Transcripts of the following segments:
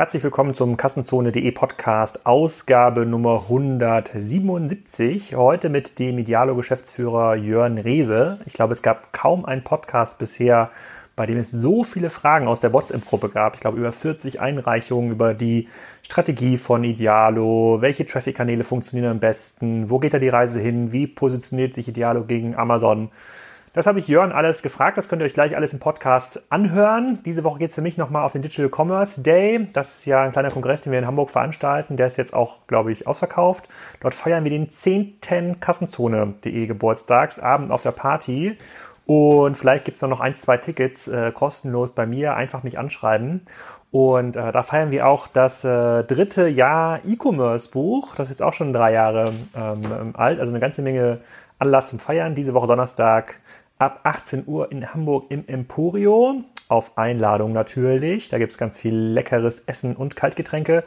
Herzlich willkommen zum Kassenzone.de Podcast, Ausgabe Nummer 177. Heute mit dem Idealo-Geschäftsführer Jörn Reese. Ich glaube, es gab kaum einen Podcast bisher, bei dem es so viele Fragen aus der WhatsApp-Gruppe gab. Ich glaube, über 40 Einreichungen über die Strategie von Idealo, welche Traffic-Kanäle funktionieren am besten, wo geht da die Reise hin, wie positioniert sich Idealo gegen Amazon. Das habe ich Jörn alles gefragt. Das könnt ihr euch gleich alles im Podcast anhören. Diese Woche geht es für mich nochmal auf den Digital Commerce Day. Das ist ja ein kleiner Kongress, den wir in Hamburg veranstalten. Der ist jetzt auch, glaube ich, ausverkauft. Dort feiern wir den 10. Kassenzone.de Geburtstagsabend auf der Party. Und vielleicht gibt es noch ein, zwei Tickets äh, kostenlos bei mir. Einfach mich anschreiben. Und äh, da feiern wir auch das äh, dritte Jahr E-Commerce-Buch. Das ist jetzt auch schon drei Jahre ähm, alt. Also eine ganze Menge Anlass zum Feiern. Diese Woche Donnerstag ab 18 Uhr in Hamburg im Emporio. Auf Einladung natürlich. Da gibt es ganz viel leckeres Essen und Kaltgetränke.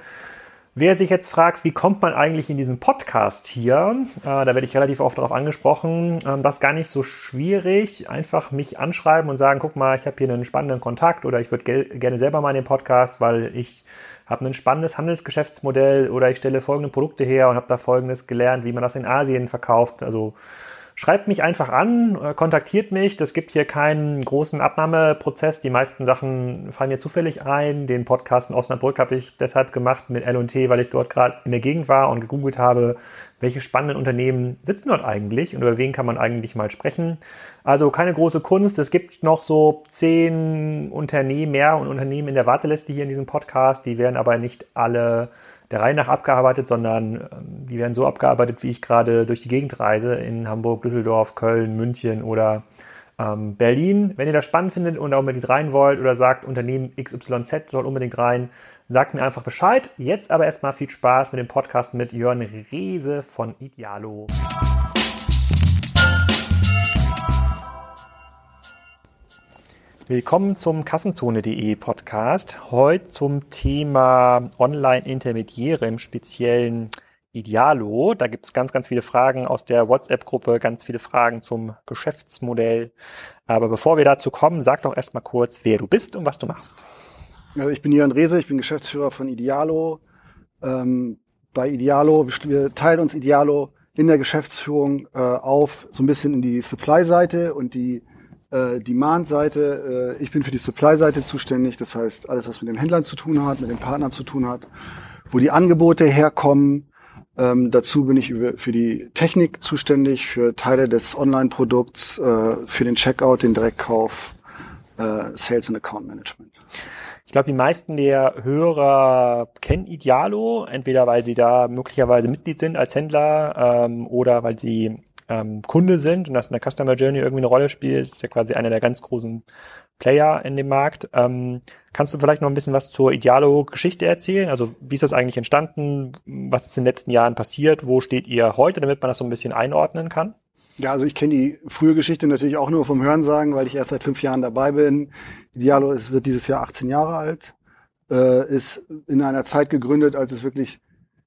Wer sich jetzt fragt, wie kommt man eigentlich in diesen Podcast hier, äh, da werde ich relativ oft darauf angesprochen, ähm, das ist gar nicht so schwierig. Einfach mich anschreiben und sagen, guck mal, ich habe hier einen spannenden Kontakt oder ich würde ge gerne selber mal in den Podcast, weil ich habe ein spannendes Handelsgeschäftsmodell oder ich stelle folgende Produkte her und habe da folgendes gelernt, wie man das in Asien verkauft. Also Schreibt mich einfach an, äh, kontaktiert mich. Das gibt hier keinen großen Abnahmeprozess. Die meisten Sachen fallen hier zufällig ein. Den Podcast in Osnabrück habe ich deshalb gemacht mit L&T, weil ich dort gerade in der Gegend war und gegoogelt habe, welche spannenden Unternehmen sitzen dort eigentlich und über wen kann man eigentlich mal sprechen. Also keine große Kunst. Es gibt noch so zehn Unternehmen mehr und Unternehmen in der Warteliste hier in diesem Podcast. Die werden aber nicht alle der Reihe nach abgearbeitet, sondern ähm, die werden so abgearbeitet, wie ich gerade durch die Gegend reise in Hamburg, Düsseldorf, Köln, München oder ähm, Berlin. Wenn ihr das spannend findet und da unbedingt rein wollt oder sagt, Unternehmen XYZ soll unbedingt rein, sagt mir einfach Bescheid. Jetzt aber erstmal viel Spaß mit dem Podcast mit Jörn Reese von Idealo. Willkommen zum Kassenzone.de Podcast. Heute zum Thema Online-Intermediäre im speziellen Idealo. Da gibt es ganz, ganz viele Fragen aus der WhatsApp-Gruppe, ganz viele Fragen zum Geschäftsmodell. Aber bevor wir dazu kommen, sag doch erstmal kurz, wer du bist und was du machst. Also ich bin Jörn Rehse, ich bin Geschäftsführer von Idealo. Ähm, bei Idealo, wir teilen uns Idealo in der Geschäftsführung äh, auf, so ein bisschen in die Supply-Seite und die äh, Demand-Seite. Äh, ich bin für die Supply-Seite zuständig, das heißt alles, was mit den Händlern zu tun hat, mit den Partnern zu tun hat, wo die Angebote herkommen. Ähm, dazu bin ich für die Technik zuständig, für Teile des Online-Produkts, äh, für den Checkout, den Direktkauf, äh, Sales und Account Management. Ich glaube, die meisten der Hörer kennen Idealo, entweder weil sie da möglicherweise Mitglied sind als Händler ähm, oder weil sie ähm, Kunde sind und das in der Customer Journey irgendwie eine Rolle spielt. Ist ja quasi einer der ganz großen Player in dem Markt. Ähm, kannst du vielleicht noch ein bisschen was zur Idealo-Geschichte erzählen? Also wie ist das eigentlich entstanden? Was ist in den letzten Jahren passiert? Wo steht ihr heute, damit man das so ein bisschen einordnen kann? Ja, also ich kenne die frühe Geschichte natürlich auch nur vom Hörensagen, weil ich erst seit fünf Jahren dabei bin. Idealo ist, wird dieses Jahr 18 Jahre alt, äh, ist in einer Zeit gegründet, als es wirklich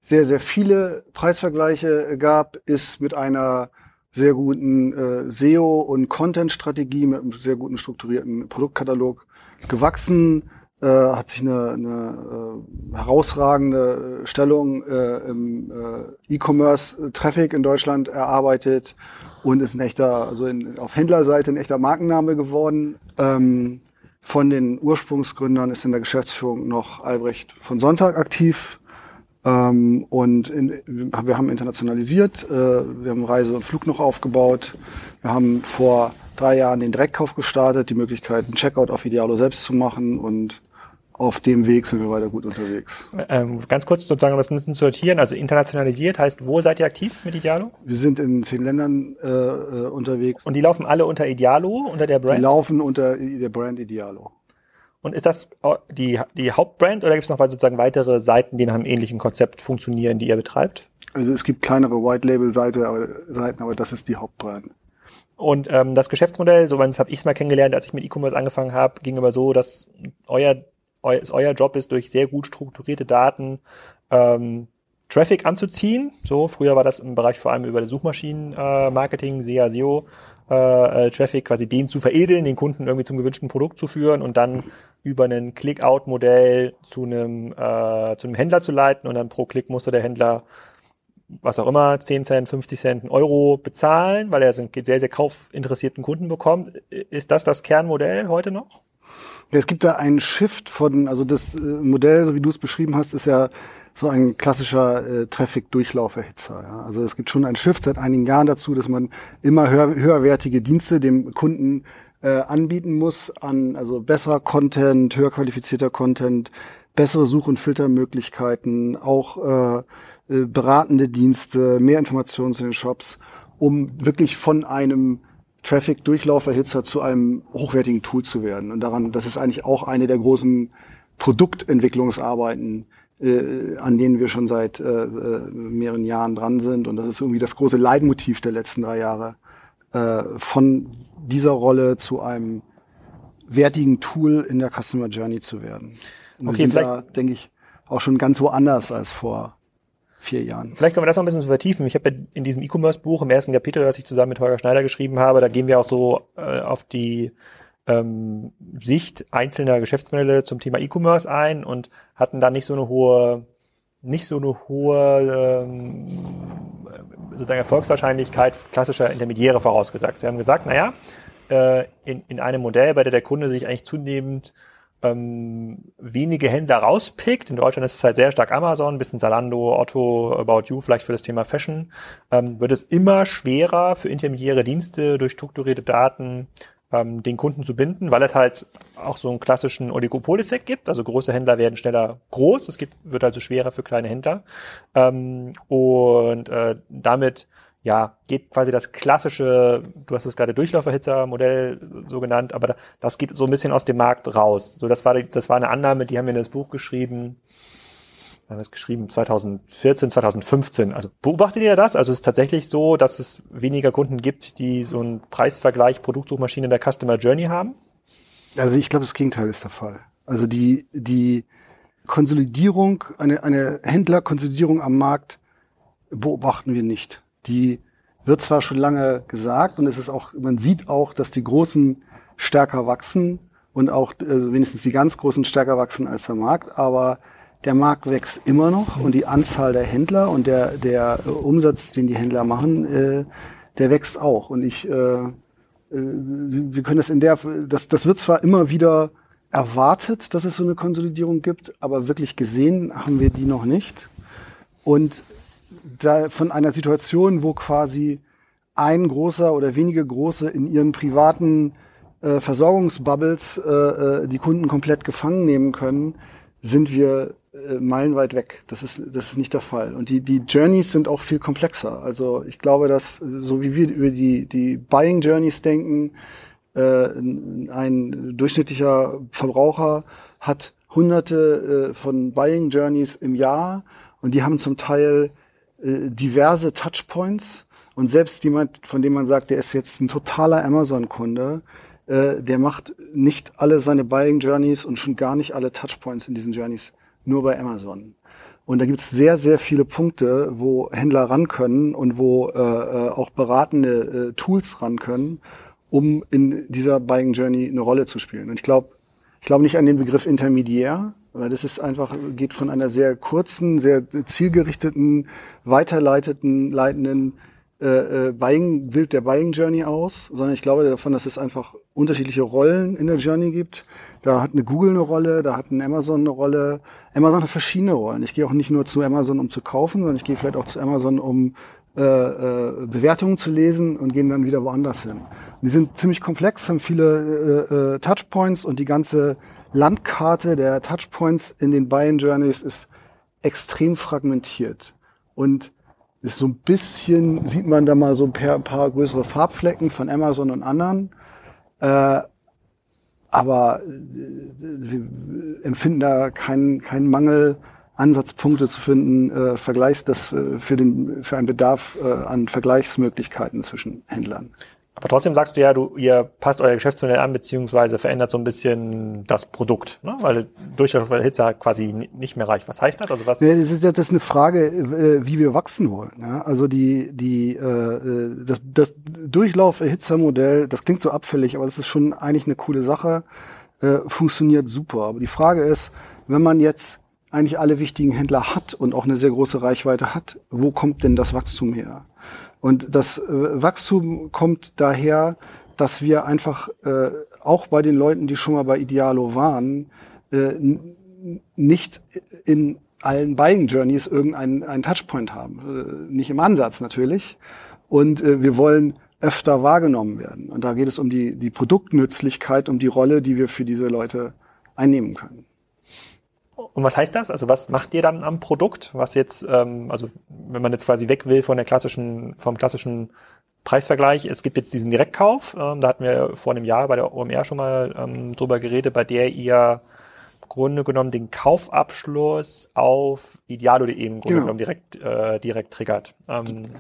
sehr, sehr viele Preisvergleiche gab, ist mit einer sehr guten äh, SEO- und Content-Strategie mit einem sehr guten strukturierten Produktkatalog gewachsen, äh, hat sich eine, eine äh, herausragende Stellung äh, im äh, E-Commerce-Traffic in Deutschland erarbeitet und ist ein echter, also in, auf Händlerseite ein echter Markenname geworden. Ähm, von den Ursprungsgründern ist in der Geschäftsführung noch Albrecht von Sonntag aktiv. Ähm, und in, wir haben internationalisiert, äh, wir haben Reise und Flug noch aufgebaut. Wir haben vor drei Jahren den Direktkauf gestartet, die Möglichkeit, einen Checkout auf Idealo selbst zu machen und auf dem Weg sind wir weiter gut unterwegs. Ähm, ganz kurz sozusagen, um das ein bisschen zu sortieren. Also internationalisiert heißt, wo seid ihr aktiv mit Idealo? Wir sind in zehn Ländern äh, äh unterwegs. Und die laufen alle unter Idealo, unter der Brand? Die laufen unter der Brand Idealo. Und ist das die, die Hauptbrand oder gibt es noch sozusagen weitere Seiten, die nach einem ähnlichen Konzept funktionieren, die ihr betreibt? Also es gibt kleinere White-Label-Seiten, aber, Seiten, aber das ist die Hauptbrand. Und ähm, das Geschäftsmodell, so habe ich es mal kennengelernt, als ich mit E-Commerce angefangen habe, ging immer so, dass euer, euer, es euer Job ist, durch sehr gut strukturierte Daten ähm, Traffic anzuziehen. So, früher war das im Bereich vor allem über Suchmaschinen-Marketing, SEA, SEO, äh, Traffic quasi den zu veredeln, den Kunden irgendwie zum gewünschten Produkt zu führen und dann über ein Click-Out-Modell zu einem, äh, zu einem Händler zu leiten und dann pro Klick musste der Händler was auch immer, 10 Cent, 50 Cent, einen Euro bezahlen, weil er einen sehr, sehr kaufinteressierten Kunden bekommt. Ist das das Kernmodell heute noch? Es gibt da einen Shift von, also das äh, Modell, so wie du es beschrieben hast, ist ja so ein klassischer äh, Traffic-Durchlauferhitzer. Ja. Also es gibt schon einen Shift seit einigen Jahren dazu, dass man immer höher, höherwertige Dienste dem Kunden äh, anbieten muss an also besserer Content, höher qualifizierter Content, bessere Such- und Filtermöglichkeiten, auch äh, äh, beratende Dienste, mehr Informationen zu den Shops, um wirklich von einem Traffic-Durchlauferhitzer zu einem hochwertigen Tool zu werden. Und daran, das ist eigentlich auch eine der großen Produktentwicklungsarbeiten, äh, an denen wir schon seit äh, äh, mehreren Jahren dran sind. Und das ist irgendwie das große Leitmotiv der letzten drei Jahre, äh, von dieser Rolle zu einem wertigen Tool in der Customer Journey zu werden. Und okay, wir sind da, denke ich, auch schon ganz woanders als vor vier Jahren. Vielleicht können wir das noch ein bisschen vertiefen. Ich habe ja in diesem E-Commerce-Buch im ersten Kapitel, das ich zusammen mit Holger Schneider geschrieben habe, da gehen wir auch so äh, auf die ähm, Sicht einzelner Geschäftsmodelle zum Thema E-Commerce ein und hatten da nicht so eine hohe, nicht so eine hohe ähm, sozusagen Erfolgswahrscheinlichkeit klassischer Intermediäre vorausgesagt. Sie haben gesagt, naja, äh, in, in einem Modell, bei der der Kunde sich eigentlich zunehmend ähm, wenige Händler rauspickt. In Deutschland ist es halt sehr stark Amazon, ein bisschen Zalando, Otto, About You, vielleicht für das Thema Fashion, ähm, wird es immer schwerer für intermediäre Dienste durch strukturierte Daten ähm, den Kunden zu binden, weil es halt auch so einen klassischen Oligopoleffekt gibt. Also große Händler werden schneller groß, es wird also schwerer für kleine Händler. Ähm, und äh, damit ja, geht quasi das klassische, du hast es gerade Durchlauferhitzer-Modell so genannt, aber das geht so ein bisschen aus dem Markt raus. So, das war, das war eine Annahme, die haben wir in das Buch geschrieben, haben wir es geschrieben 2014, 2015. Also beobachtet ihr das? Also es ist tatsächlich so, dass es weniger Kunden gibt, die so einen Preisvergleich Produktsuchmaschine in der Customer Journey haben? Also ich glaube, das Gegenteil ist der Fall. Also die, die Konsolidierung, eine, eine Händlerkonsolidierung am Markt beobachten wir nicht die wird zwar schon lange gesagt und es ist auch, man sieht auch, dass die Großen stärker wachsen und auch also wenigstens die ganz Großen stärker wachsen als der Markt, aber der Markt wächst immer noch und die Anzahl der Händler und der, der Umsatz, den die Händler machen, äh, der wächst auch. Und ich, äh, äh, wir können das in der, das, das wird zwar immer wieder erwartet, dass es so eine Konsolidierung gibt, aber wirklich gesehen haben wir die noch nicht. Und da von einer Situation, wo quasi ein großer oder wenige große in ihren privaten äh, Versorgungsbubbles äh, äh, die Kunden komplett gefangen nehmen können, sind wir äh, meilenweit weg. Das ist, das ist nicht der Fall. Und die, die Journeys sind auch viel komplexer. Also ich glaube, dass so wie wir über die, die Buying Journeys denken, äh, ein durchschnittlicher Verbraucher hat hunderte äh, von Buying Journeys im Jahr und die haben zum Teil äh, diverse Touchpoints und selbst jemand, von dem man sagt, der ist jetzt ein totaler Amazon-Kunde, äh, der macht nicht alle seine Buying Journeys und schon gar nicht alle Touchpoints in diesen Journeys nur bei Amazon. Und da gibt es sehr, sehr viele Punkte, wo Händler ran können und wo äh, äh, auch beratende äh, Tools ran können, um in dieser Buying Journey eine Rolle zu spielen. Und ich glaube, ich glaube nicht an den Begriff Intermediär, weil das ist einfach, geht von einer sehr kurzen, sehr zielgerichteten, weiterleiteten, leitenden äh, äh, Buying, Bild der Buying Journey aus, sondern ich glaube davon, dass es einfach unterschiedliche Rollen in der Journey gibt. Da hat eine Google eine Rolle, da hat ein Amazon eine Rolle. Amazon hat verschiedene Rollen. Ich gehe auch nicht nur zu Amazon, um zu kaufen, sondern ich gehe vielleicht auch zu Amazon, um äh, äh, Bewertungen zu lesen und gehen dann wieder woanders hin. Und die sind ziemlich komplex, haben viele äh, äh, Touchpoints und die ganze Landkarte der Touchpoints in den Buying Journeys ist extrem fragmentiert. Und ist so ein bisschen, sieht man da mal so ein paar, ein paar größere Farbflecken von Amazon und anderen. Äh, aber äh, wir empfinden da keinen keinen Mangel, Ansatzpunkte zu finden, äh, Vergleichs, das äh, für den für einen Bedarf äh, an Vergleichsmöglichkeiten zwischen Händlern. Aber trotzdem sagst du ja, du, ihr passt euer Geschäftsmodell an, beziehungsweise verändert so ein bisschen das Produkt, ne? weil Durchlauferhitzer quasi nicht mehr reicht. Was heißt das? Also was? Ja, das ist ist eine Frage, äh, wie wir wachsen wollen. Ja? Also die die äh, das, das Durchlauferhitzermodell, das klingt so abfällig, aber das ist schon eigentlich eine coole Sache, äh, funktioniert super. Aber die Frage ist, wenn man jetzt eigentlich alle wichtigen Händler hat und auch eine sehr große Reichweite hat, wo kommt denn das Wachstum her? Und das äh, Wachstum kommt daher, dass wir einfach äh, auch bei den Leuten, die schon mal bei Idealo waren, äh, nicht in allen Buying Journeys irgendeinen einen Touchpoint haben. Äh, nicht im Ansatz natürlich. Und äh, wir wollen öfter wahrgenommen werden. Und da geht es um die, die Produktnützlichkeit, um die Rolle, die wir für diese Leute einnehmen können. Und was heißt das? Also was macht ihr dann am Produkt? Was jetzt, ähm, also wenn man jetzt quasi weg will von der klassischen, vom klassischen Preisvergleich, es gibt jetzt diesen Direktkauf, ähm, da hatten wir vor einem Jahr bei der OMR schon mal ähm, drüber geredet, bei der ihr im Grunde genommen den Kaufabschluss auf idealo.de im Grunde genau. genommen direkt, äh, direkt triggert. Ähm,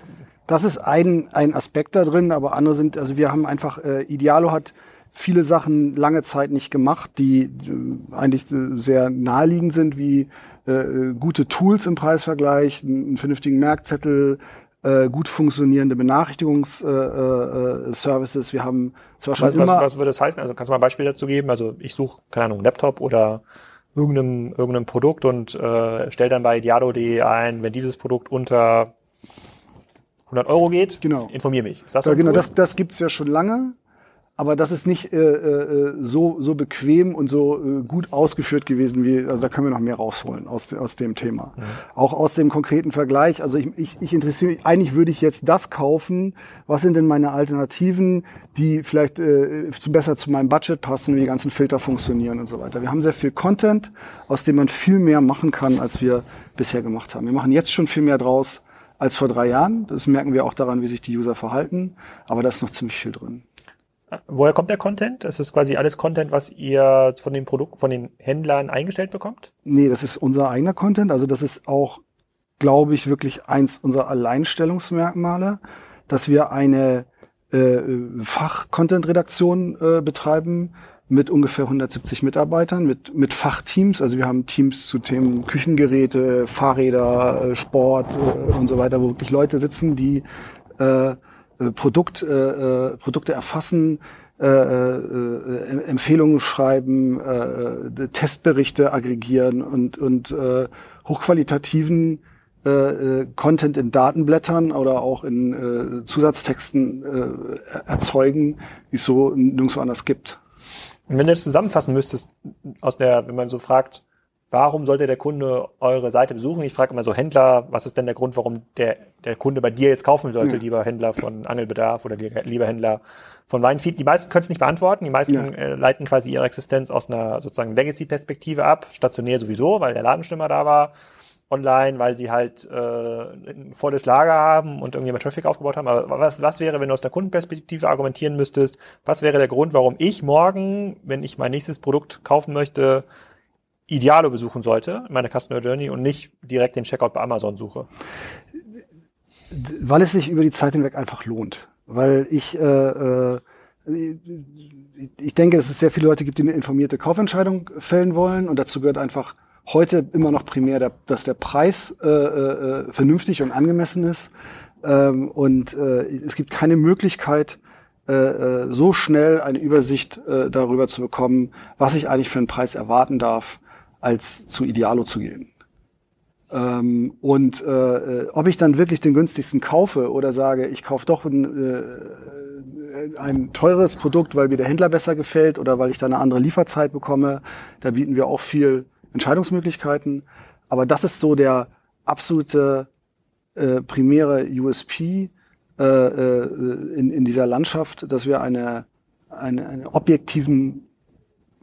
das ist ein, ein Aspekt da drin, aber andere sind, also wir haben einfach, äh, Idealo hat viele Sachen lange Zeit nicht gemacht, die äh, eigentlich äh, sehr naheliegend sind, wie äh, gute Tools im Preisvergleich, einen vernünftigen Merkzettel, äh, gut funktionierende Benachrichtigungsservices. Äh, Wir haben zwar schon was, immer... Was, was würde das heißen? Also kannst du mal ein Beispiel dazu geben? Also ich suche, keine Ahnung, Laptop oder irgendeinem, irgendeinem Produkt und äh, stelle dann bei Diado.de ein, wenn dieses Produkt unter 100 Euro geht, genau. informiere mich. Ist das so ja, genau, das, das gibt's ja schon lange aber das ist nicht äh, äh, so so bequem und so äh, gut ausgeführt gewesen wie also da können wir noch mehr rausholen aus aus dem Thema. Mhm. auch aus dem konkreten Vergleich also ich, ich, ich interessiere mich eigentlich würde ich jetzt das kaufen. Was sind denn meine Alternativen die vielleicht äh, zu, besser zu meinem Budget passen wie die ganzen Filter funktionieren und so weiter? Wir haben sehr viel Content aus dem man viel mehr machen kann als wir bisher gemacht haben. Wir machen jetzt schon viel mehr draus als vor drei Jahren. Das merken wir auch daran wie sich die User verhalten. Aber da ist noch ziemlich viel drin Woher kommt der Content? Das ist quasi alles Content, was ihr von den Produkten, von den Händlern eingestellt bekommt? Nee, das ist unser eigener Content. Also das ist auch, glaube ich, wirklich eins unserer Alleinstellungsmerkmale, dass wir eine äh, Fach-Content-Redaktion äh, betreiben mit ungefähr 170 Mitarbeitern, mit, mit Fachteams. Also wir haben Teams zu Themen Küchengeräte, Fahrräder, äh, Sport äh, und so weiter, wo wirklich Leute sitzen, die äh, äh, Produkt, äh, äh, Produkte erfassen, äh, äh, Empfehlungen schreiben, äh, Testberichte aggregieren und, und äh, hochqualitativen äh, Content in Datenblättern oder auch in äh, Zusatztexten äh, erzeugen, wie es so nirgendwo anders gibt. Wenn du das zusammenfassen müsstest, aus der, wenn man so fragt, warum sollte der Kunde eure Seite besuchen? Ich frage immer so Händler, was ist denn der Grund, warum der, der Kunde bei dir jetzt kaufen sollte, ja. lieber Händler von Angelbedarf oder lieber Händler von Weinfeed? Die meisten können es nicht beantworten. Die meisten ja. äh, leiten quasi ihre Existenz aus einer sozusagen Legacy-Perspektive ab. Stationär sowieso, weil der Ladenstimmer da war. Online, weil sie halt äh, ein volles Lager haben und irgendjemand Traffic aufgebaut haben. Aber was, was wäre, wenn du aus der Kundenperspektive argumentieren müsstest? Was wäre der Grund, warum ich morgen, wenn ich mein nächstes Produkt kaufen möchte, Idealo besuchen sollte, meine Customer Journey, und nicht direkt den Checkout bei Amazon suche? Weil es sich über die Zeit hinweg einfach lohnt. Weil ich, äh, äh, ich denke, dass es sehr viele Leute gibt, die eine informierte Kaufentscheidung fällen wollen. Und dazu gehört einfach heute immer noch primär, der, dass der Preis äh, äh, vernünftig und angemessen ist. Ähm, und äh, es gibt keine Möglichkeit, äh, äh so schnell eine Übersicht äh, darüber zu bekommen, was ich eigentlich für einen Preis erwarten darf als zu Idealo zu gehen. Ähm, und äh, ob ich dann wirklich den günstigsten kaufe oder sage, ich kaufe doch ein, äh, ein teures Produkt, weil mir der Händler besser gefällt oder weil ich da eine andere Lieferzeit bekomme, da bieten wir auch viel Entscheidungsmöglichkeiten. Aber das ist so der absolute äh, primäre USP äh, äh, in, in dieser Landschaft, dass wir eine, eine, einen objektiven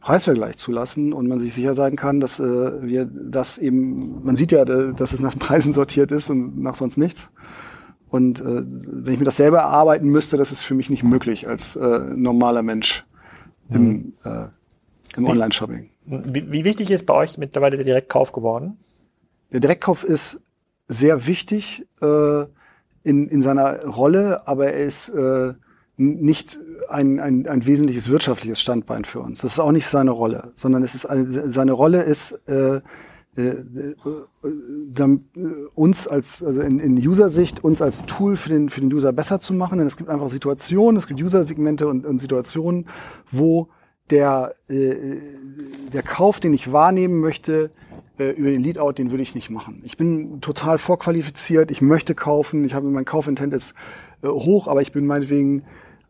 Preisvergleich zulassen und man sich sicher sein kann, dass äh, wir das eben, man sieht ja, dass es nach Preisen sortiert ist und nach sonst nichts. Und äh, wenn ich mir das selber erarbeiten müsste, das ist für mich nicht möglich als äh, normaler Mensch im, mhm. äh, im Online-Shopping. Wie, wie wichtig ist bei euch mittlerweile der Direktkauf geworden? Der Direktkauf ist sehr wichtig äh, in, in seiner Rolle, aber er ist äh, nicht ein, ein, ein wesentliches wirtschaftliches Standbein für uns. Das ist auch nicht seine Rolle, sondern es ist seine Rolle ist äh, äh, äh, äh, uns als also in, in User-Sicht uns als Tool für den für den User besser zu machen, denn es gibt einfach Situationen, es gibt User-Segmente und, und Situationen, wo der äh, der Kauf, den ich wahrnehmen möchte, äh, über den Leadout, den würde ich nicht machen. Ich bin total vorqualifiziert, ich möchte kaufen, ich habe mein Kaufintent ist äh, hoch, aber ich bin meinetwegen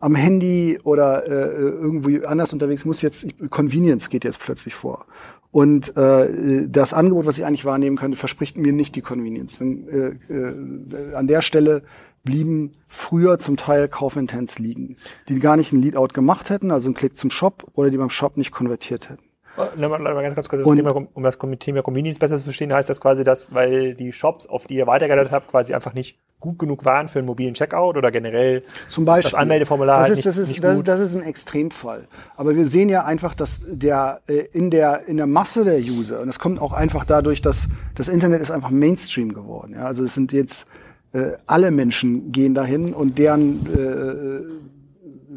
am Handy oder äh, irgendwie anders unterwegs, muss jetzt, Convenience geht jetzt plötzlich vor. Und äh, das Angebot, was ich eigentlich wahrnehmen könnte, verspricht mir nicht die Convenience. Denn, äh, äh, an der Stelle blieben früher zum Teil Kaufintents liegen, die gar nicht ein Leadout gemacht hätten, also einen Klick zum Shop oder die beim Shop nicht konvertiert hätten. Mal, mal ganz, ganz kurz das und, Thema, um das Thema Convenience besser zu verstehen, heißt das quasi, dass, weil die Shops, auf die ihr weitergeleitet habt, quasi einfach nicht gut genug waren für einen mobilen Checkout oder generell Zum Beispiel, das Anmeldeformular das halt ist, das ist, das, ist, das ist ein Extremfall. Aber wir sehen ja einfach, dass der äh, in der in der Masse der User und das kommt auch einfach dadurch, dass das Internet ist einfach Mainstream geworden. Ja? Also es sind jetzt äh, alle Menschen gehen dahin und deren äh,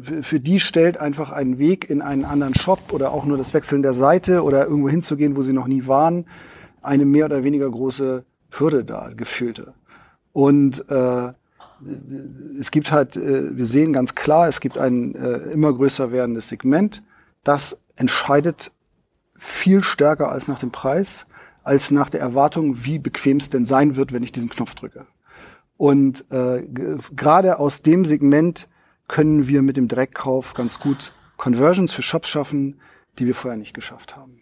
für die stellt einfach einen Weg in einen anderen Shop oder auch nur das Wechseln der Seite oder irgendwo hinzugehen, wo sie noch nie waren, eine mehr oder weniger große Hürde da, gefühlte. Und äh, es gibt halt, äh, wir sehen ganz klar, es gibt ein äh, immer größer werdendes Segment. Das entscheidet viel stärker als nach dem Preis, als nach der Erwartung, wie bequem es denn sein wird, wenn ich diesen Knopf drücke. Und äh, gerade aus dem Segment können wir mit dem Direktkauf ganz gut Conversions für Shops schaffen, die wir vorher nicht geschafft haben.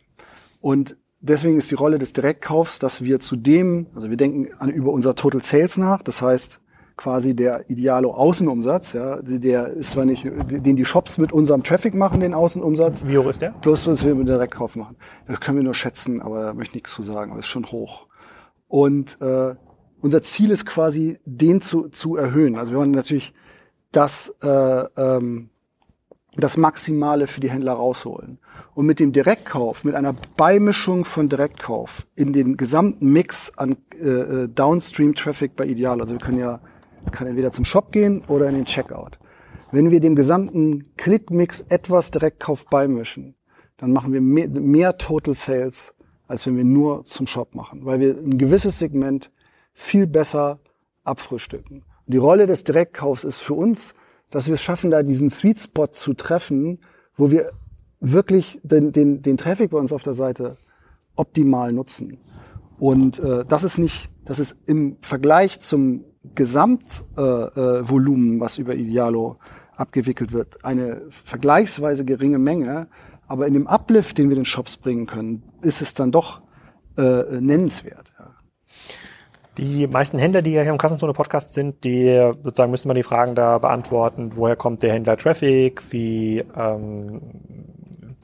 Und deswegen ist die Rolle des Direktkaufs, dass wir zudem, also wir denken an, über unser Total Sales nach, das heißt quasi der ideale Außenumsatz, ja, der ist zwar nicht, den die Shops mit unserem Traffic machen, den Außenumsatz. Wie hoch ist der? Plus, was wir mit Direktkauf machen. Das können wir nur schätzen, aber da möchte ich nichts zu sagen, aber ist schon hoch. Und äh, unser Ziel ist quasi, den zu, zu erhöhen. Also wir wollen natürlich das, äh, ähm, das Maximale für die Händler rausholen. Und mit dem Direktkauf, mit einer Beimischung von Direktkauf in den gesamten Mix an äh, äh, Downstream-Traffic bei Ideal, also wir können ja, kann entweder zum Shop gehen oder in den Checkout. Wenn wir dem gesamten Klickmix etwas Direktkauf beimischen, dann machen wir mehr, mehr Total Sales, als wenn wir nur zum Shop machen, weil wir ein gewisses Segment viel besser abfrühstücken. Die Rolle des Direktkaufs ist für uns, dass wir es schaffen, da diesen Sweet Spot zu treffen, wo wir wirklich den, den, den Traffic bei uns auf der Seite optimal nutzen. Und äh, das ist nicht, das ist im Vergleich zum Gesamtvolumen, äh, äh, was über Idealo abgewickelt wird, eine vergleichsweise geringe Menge. Aber in dem Uplift, den wir den Shops bringen können, ist es dann doch äh, nennenswert. Die meisten Händler, die ja hier im Kassenzone Podcast sind, die sozusagen müssen wir die Fragen da beantworten, woher kommt der Händler Traffic, wie, ähm,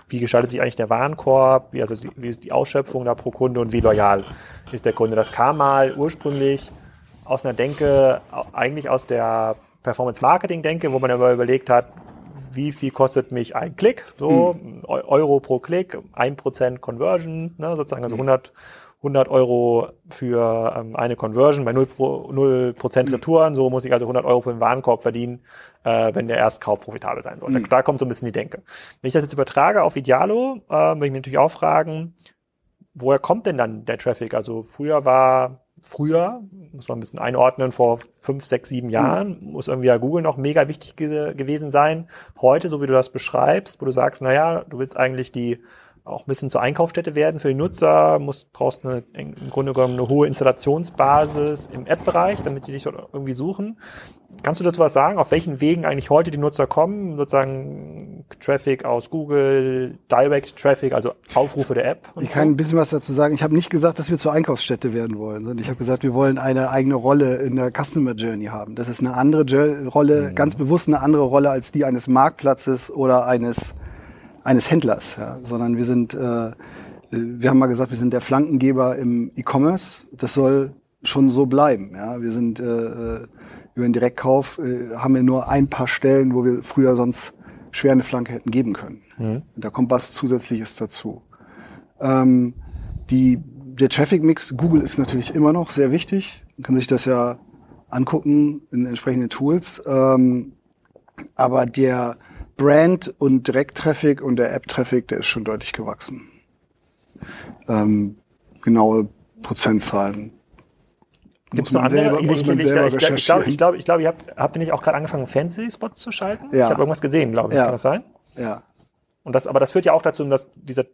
wie gestaltet sich eigentlich der Warenkorb, wie, also die, wie ist die Ausschöpfung da pro Kunde und wie loyal ist der Kunde. Das kam mal ursprünglich aus einer Denke, eigentlich aus der Performance-Marketing-Denke, wo man aber überlegt hat, wie viel kostet mich ein Klick, so mhm. Euro pro Klick, ein Prozent Conversion, ne, sozusagen also 100 hm. 100 Euro für ähm, eine Conversion bei 0%, Pro, 0 mhm. Retouren. So muss ich also 100 Euro für den Warenkorb verdienen, äh, wenn der Erstkauf profitabel sein soll. Mhm. Da, da, kommt so ein bisschen die Denke. Wenn ich das jetzt übertrage auf Idealo, äh, will ich mich natürlich auch fragen, woher kommt denn dann der Traffic? Also früher war, früher, muss man ein bisschen einordnen, vor fünf, sechs, sieben mhm. Jahren, muss irgendwie ja Google noch mega wichtig ge gewesen sein. Heute, so wie du das beschreibst, wo du sagst, naja, du willst eigentlich die auch ein bisschen zur Einkaufsstätte werden für die Nutzer, musst, brauchst eine, im Grunde genommen eine hohe Installationsbasis im App-Bereich, damit die dich dort irgendwie suchen. Kannst du dazu was sagen, auf welchen Wegen eigentlich heute die Nutzer kommen? Sozusagen Traffic aus Google, Direct Traffic, also Aufrufe der App? Ich kann ein bisschen was dazu sagen. Ich habe nicht gesagt, dass wir zur Einkaufsstätte werden wollen, sondern ich habe gesagt, wir wollen eine eigene Rolle in der Customer Journey haben. Das ist eine andere Rolle, mhm. ganz bewusst eine andere Rolle als die eines Marktplatzes oder eines eines Händlers, ja, sondern wir sind, äh, wir haben mal gesagt, wir sind der Flankengeber im E-Commerce. Das soll schon so bleiben. Ja, wir sind äh, äh, über den Direktkauf äh, haben wir nur ein paar Stellen, wo wir früher sonst schwer eine Flanke hätten geben können. Mhm. Da kommt was Zusätzliches dazu. Ähm, die, der Traffic Mix Google ist natürlich immer noch sehr wichtig. Man kann sich das ja angucken in entsprechenden Tools. Ähm, Aber der Brand und Direkttraffic und der App-Traffic, der ist schon deutlich gewachsen. Ähm, genaue Prozentzahlen. Gibt es noch andere? Selber, muss ich, man ich, selber ich, ich, ich glaube, ich glaube, ich glaube, ihr habt, habt ihr nicht auch gerade angefangen, Fantasy-Spots zu schalten? Ja. Ich habe irgendwas gesehen, glaube ich. Ja. Kann das sein? Ja. Und das, aber das führt ja auch dazu, dass dieser,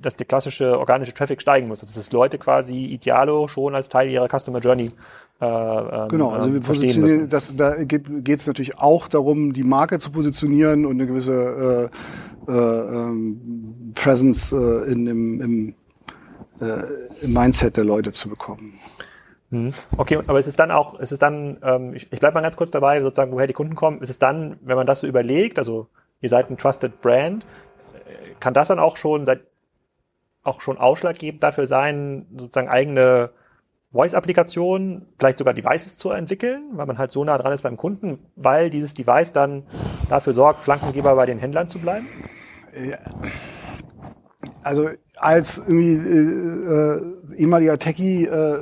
dass der klassische organische Traffic steigen muss. Dass Leute quasi Idealo schon als Teil ihrer Customer Journey äh, ähm, genau, also wir positionieren, das, da geht es natürlich auch darum, die Marke zu positionieren und eine gewisse äh, äh, ähm, Presence äh, in, im, im, äh, im Mindset der Leute zu bekommen. Mhm. Okay, aber ist es dann auch, ist es dann, ähm, ich, ich bleibe mal ganz kurz dabei, sozusagen, woher die Kunden kommen, ist es dann, wenn man das so überlegt, also ihr seid ein Trusted Brand, kann das dann auch schon seit auch schon ausschlaggebend dafür sein, sozusagen eigene Voice-Applikationen, vielleicht sogar Devices zu entwickeln, weil man halt so nah dran ist beim Kunden, weil dieses Device dann dafür sorgt, Flankengeber bei den Händlern zu bleiben? Ja. Also als irgendwie äh, äh, ehemaliger Techie äh,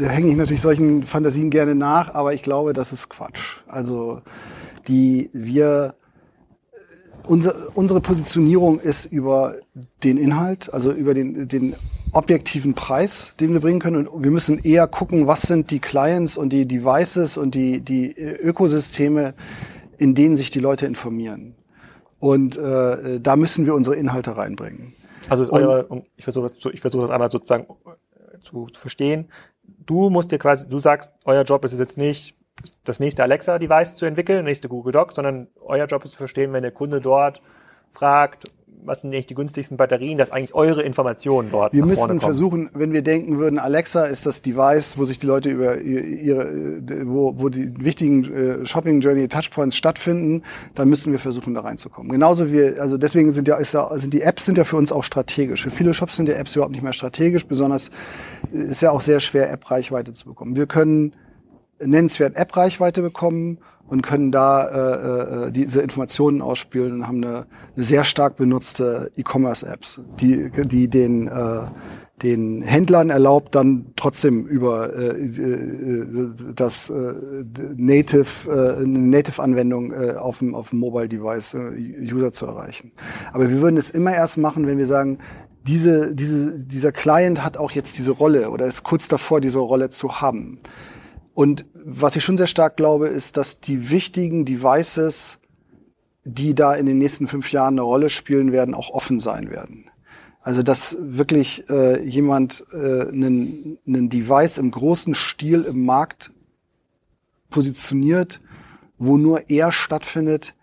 hänge ich natürlich solchen Fantasien gerne nach, aber ich glaube, das ist Quatsch. Also die wir unsere, unsere Positionierung ist über den Inhalt, also über den, den objektiven Preis, den wir bringen können. Und wir müssen eher gucken, was sind die Clients und die Devices und die, die Ökosysteme, in denen sich die Leute informieren. Und äh, da müssen wir unsere Inhalte reinbringen. Also ist eure, ich versuche das, ich versuche das einmal sozusagen äh, zu, zu verstehen. Du musst dir quasi, du sagst, euer Job ist es jetzt nicht, das nächste Alexa-Device zu entwickeln, nächste Google Doc, sondern euer Job ist zu verstehen, wenn der Kunde dort fragt, was sind eigentlich die günstigsten Batterien, dass eigentlich eure Informationen dort Wir müssen versuchen, wenn wir denken würden, Alexa ist das Device, wo sich die Leute über ihre, wo, wo die wichtigen äh, Shopping Journey Touchpoints stattfinden, dann müssen wir versuchen, da reinzukommen. Genauso wie, also deswegen sind ja, ist ja, sind die Apps sind ja für uns auch strategisch. Für viele Shops sind die Apps überhaupt nicht mehr strategisch, besonders ist ja auch sehr schwer, App-Reichweite zu bekommen. Wir können nennenswert App-Reichweite bekommen und können da äh, äh, diese Informationen ausspielen und haben eine, eine sehr stark benutzte E-Commerce-Apps, die, die den, äh, den Händlern erlaubt, dann trotzdem über äh, äh, das äh, Native, äh, eine Native-Anwendung äh, auf dem, auf dem Mobile-Device äh, User zu erreichen. Aber wir würden es immer erst machen, wenn wir sagen, diese, diese, dieser Client hat auch jetzt diese Rolle oder ist kurz davor, diese Rolle zu haben. Und was ich schon sehr stark glaube, ist, dass die wichtigen Devices, die da in den nächsten fünf Jahren eine Rolle spielen werden, auch offen sein werden. Also dass wirklich äh, jemand äh, einen, einen Device im großen Stil im Markt positioniert, wo nur er stattfindet,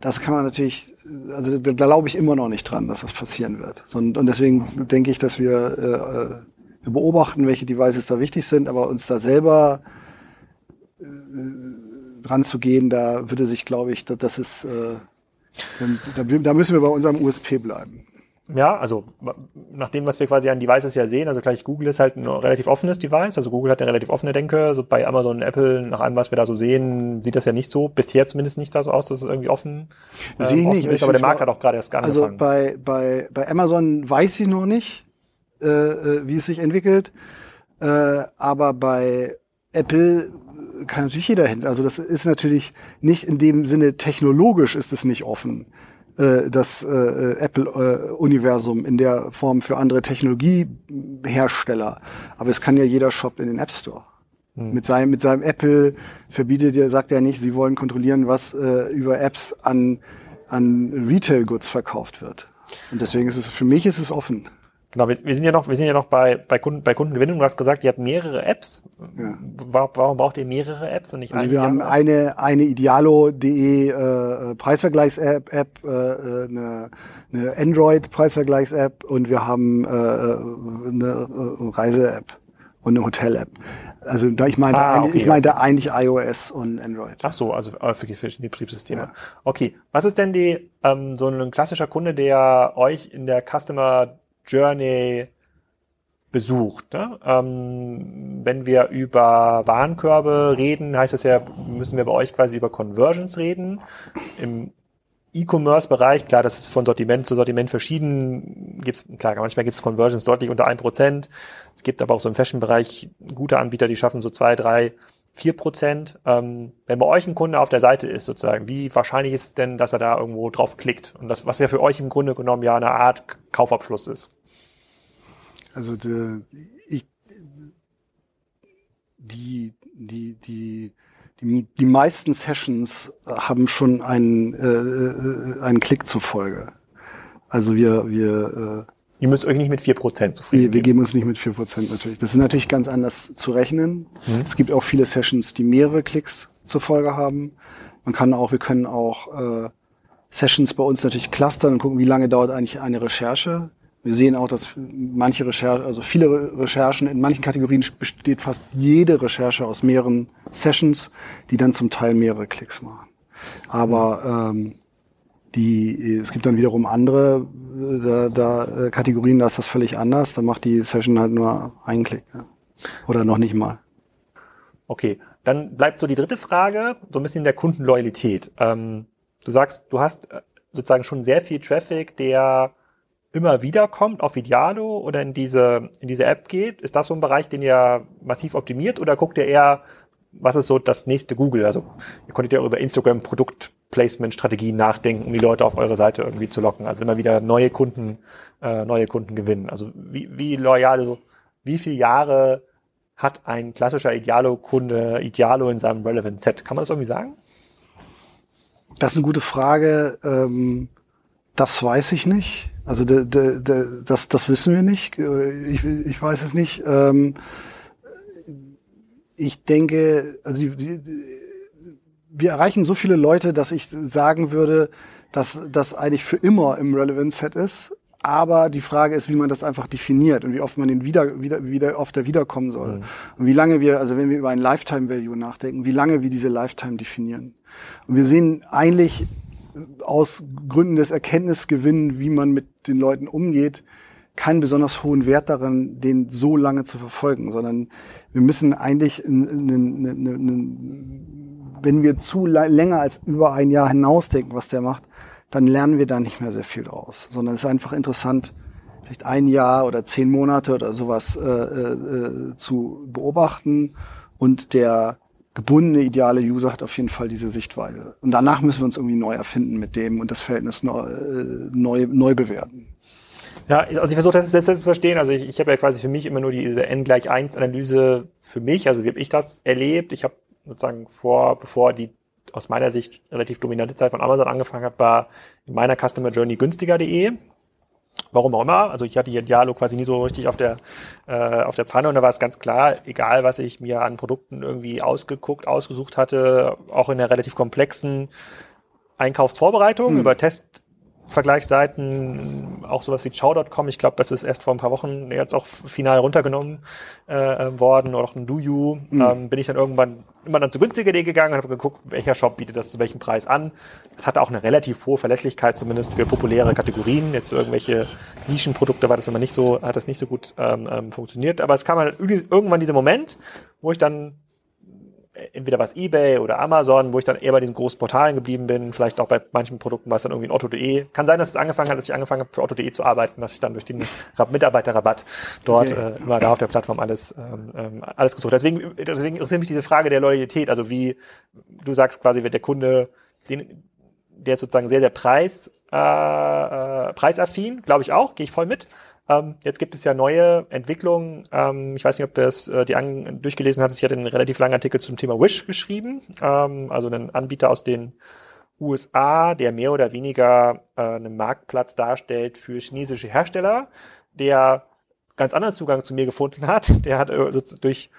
das kann man natürlich, also da, da glaube ich immer noch nicht dran, dass das passieren wird. Und, und deswegen denke ich, dass wir, äh, wir beobachten, welche Devices da wichtig sind, aber uns da selber äh, dran zu gehen, da würde sich, glaube ich, das ist, äh, da, da müssen wir bei unserem USP bleiben. Ja, also nach dem, was wir quasi an Devices ja sehen, also gleich Google ist halt ein relativ offenes Device, also Google hat eine relativ offene Denke, so bei Amazon und Apple, nach allem, was wir da so sehen, sieht das ja nicht so, bisher zumindest nicht da so aus, dass es irgendwie offen, äh, offen nicht. ist, aber der Markt hat auch gerade erst also angefangen. Also bei, bei, bei Amazon weiß ich noch nicht, äh, äh, wie es sich entwickelt, äh, aber bei Apple kann natürlich jeder hin. Also das ist natürlich nicht in dem Sinne technologisch ist es nicht offen, äh, das äh, Apple-Universum in der Form für andere Technologiehersteller. Aber es kann ja jeder Shop in den App Store. Hm. Mit seinem, mit seinem Apple verbietet er, sagt er nicht, sie wollen kontrollieren, was äh, über Apps an, an Retail-Goods verkauft wird. Und deswegen ist es, für mich ist es offen. Genau, wir, wir, sind ja noch, wir sind ja noch bei, bei, Kunden, bei Kundengewinnung. Du hast gesagt, ihr habt mehrere Apps. Ja. Warum braucht ihr mehrere Apps und nicht also eine? Wir haben eine, eine Idealo.de äh, Preisvergleichs-App, App, äh, eine, eine Android-Preisvergleichs-App und wir haben äh, eine äh, Reise-App und eine Hotel-App. Also da ich meinte, ah, okay, ich meinte okay. eigentlich iOS und Android. Ach so, also äh, für verschiedene Betriebssysteme. Ja. Okay, was ist denn die ähm, so ein klassischer Kunde, der euch in der Customer Journey besucht. Ne? Ähm, wenn wir über Warenkörbe reden, heißt das ja, müssen wir bei euch quasi über Conversions reden. Im E-Commerce-Bereich, klar, das ist von Sortiment zu Sortiment verschieden. Gibt's, klar, manchmal gibt es Conversions deutlich unter ein Prozent. Es gibt aber auch so im Fashion-Bereich gute Anbieter, die schaffen so zwei, drei, 4%. Ähm, wenn bei euch ein Kunde auf der Seite ist, sozusagen, wie wahrscheinlich ist denn, dass er da irgendwo drauf klickt? Und das, was ja für euch im Grunde genommen ja eine Art Kaufabschluss ist. Also die, ich, die, die, die, die, die meisten Sessions haben schon einen, äh, äh einen Klick zur Folge. Also wir, wir äh, Ihr müsst euch nicht mit 4% zufrieden Wir, wir geben uns nicht mit 4% natürlich. Das ist natürlich ganz anders zu rechnen. Mhm. Es gibt auch viele Sessions, die mehrere Klicks zur Folge haben. Man kann auch, wir können auch äh, Sessions bei uns natürlich clustern und gucken, wie lange dauert eigentlich eine Recherche. Wir sehen auch, dass manche Recherchen, also viele Recherchen, in manchen Kategorien besteht fast jede Recherche aus mehreren Sessions, die dann zum Teil mehrere Klicks machen. Aber ähm, die, es gibt dann wiederum andere da, da, äh, Kategorien, da ist das völlig anders. Da macht die Session halt nur einen Klick. Ja. Oder noch nicht mal. Okay, dann bleibt so die dritte Frage, so ein bisschen der Kundenloyalität. Ähm, du sagst, du hast äh, sozusagen schon sehr viel Traffic, der immer wieder kommt auf Idealo oder in diese, in diese App geht. Ist das so ein Bereich, den ihr massiv optimiert oder guckt ihr eher, was ist so das nächste Google? Also ihr konntet ja über Instagram Produktplacement-Strategien nachdenken, um die Leute auf eure Seite irgendwie zu locken. Also immer wieder neue Kunden, äh, neue Kunden gewinnen. Also wie, wie loyal, also wie viele Jahre hat ein klassischer Idealo-Kunde Idealo in seinem Relevant Set? Kann man das irgendwie sagen? Das ist eine gute Frage. Ähm, das weiß ich nicht. Also de, de, de, das, das wissen wir nicht. Ich, ich weiß es nicht. Ähm, ich denke, also die, die, wir erreichen so viele Leute, dass ich sagen würde, dass das eigentlich für immer im Relevant Set ist. Aber die Frage ist, wie man das einfach definiert und wie oft man den wieder, wieder, wieder oft er wiederkommen soll. Mhm. Und wie lange wir, also wenn wir über ein Lifetime Value nachdenken, wie lange wir diese Lifetime definieren. Und wir sehen eigentlich aus Gründen des Erkenntnisgewinns, wie man mit den Leuten umgeht, keinen besonders hohen Wert darin, den so lange zu verfolgen, sondern wir müssen eigentlich, in, in, in, wenn wir zu länger als über ein Jahr hinausdenken, was der macht, dann lernen wir da nicht mehr sehr viel draus, sondern es ist einfach interessant, vielleicht ein Jahr oder zehn Monate oder sowas äh, äh, zu beobachten und der gebundene ideale User hat auf jeden Fall diese Sichtweise. Und danach müssen wir uns irgendwie neu erfinden mit dem und das Verhältnis neu, äh, neu, neu bewerten. Ja, also ich versuche das jetzt zu verstehen. Also ich, ich habe ja quasi für mich immer nur diese n gleich 1 Analyse für mich. Also wie habe ich das erlebt? Ich habe sozusagen vor, bevor die aus meiner Sicht relativ dominante Zeit von Amazon angefangen hat, war in meiner Customer Journey günstiger.de. Warum auch immer. Also ich hatte hier Dialog quasi nie so richtig auf der, äh, auf der Pfanne und da war es ganz klar, egal was ich mir an Produkten irgendwie ausgeguckt, ausgesucht hatte, auch in der relativ komplexen Einkaufsvorbereitung hm. über Test, Vergleichsseiten, auch sowas wie Chow.com, ich glaube, das ist erst vor ein paar Wochen jetzt auch final runtergenommen äh, ähm, worden, oder auch ein DoYou, mhm. ähm, bin ich dann irgendwann immer dann zu günstiger.de gegangen und habe geguckt, welcher Shop bietet das zu welchem Preis an. Es hatte auch eine relativ hohe Verlässlichkeit, zumindest für populäre Kategorien. Jetzt für irgendwelche Nischenprodukte war das immer nicht so, hat das nicht so gut ähm, ähm funktioniert. Aber es kam halt irgendwann dieser Moment, wo ich dann entweder was eBay oder Amazon, wo ich dann eher bei diesen großen Portalen geblieben bin, vielleicht auch bei manchen Produkten war es dann irgendwie ein Otto.de. Kann sein, dass es angefangen hat, dass ich angefangen habe, für Otto.de zu arbeiten, dass ich dann durch den Mitarbeiterrabatt dort okay. äh, immer da auf der Plattform alles, ähm, ähm, alles gesucht. Deswegen, deswegen interessiert mich diese Frage der Loyalität. Also wie du sagst quasi, wird der Kunde, den, der ist sozusagen sehr, sehr preis, äh, äh, preisaffin, glaube ich auch, gehe ich voll mit. Ähm, jetzt gibt es ja neue Entwicklungen. Ähm, ich weiß nicht, ob das äh, die an, durchgelesen hat. Ich hatte einen relativ langen Artikel zum Thema Wish geschrieben, ähm, also einen Anbieter aus den USA, der mehr oder weniger äh, einen Marktplatz darstellt für chinesische Hersteller, der ganz anderen Zugang zu mir gefunden hat. Der hat äh, durch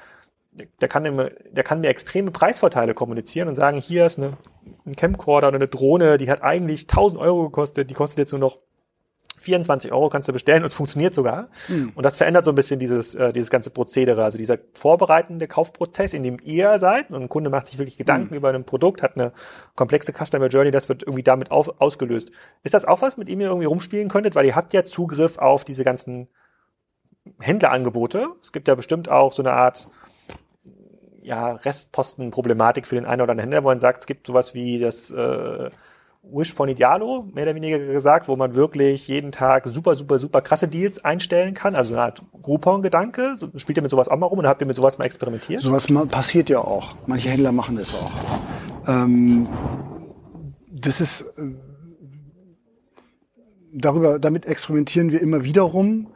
der kann, der kann mir extreme Preisvorteile kommunizieren und sagen, hier ist eine, ein Camcorder oder eine Drohne, die hat eigentlich 1000 Euro gekostet, die kostet jetzt nur noch 24 Euro kannst du bestellen und es funktioniert sogar. Mhm. Und das verändert so ein bisschen dieses, äh, dieses ganze Prozedere, also dieser vorbereitende Kaufprozess, in dem ihr seid und ein Kunde macht sich wirklich Gedanken mhm. über ein Produkt, hat eine komplexe Customer Journey, das wird irgendwie damit auf, ausgelöst. Ist das auch was, mit dem ihr irgendwie rumspielen könntet? Weil ihr habt ja Zugriff auf diese ganzen Händlerangebote. Es gibt ja bestimmt auch so eine Art ja, Restpostenproblematik für den einen oder anderen Händler, wo man sagt, es gibt sowas wie das äh, Wish von Idealo, mehr oder weniger gesagt, wo man wirklich jeden Tag super, super, super krasse Deals einstellen kann. Also eine Art Groupon-Gedanke. So, spielt ihr mit sowas auch mal rum und habt ihr mit sowas mal experimentiert? Sowas passiert ja auch. Manche Händler machen das auch. Ähm, das ist, äh, darüber, damit experimentieren wir immer wieder rum.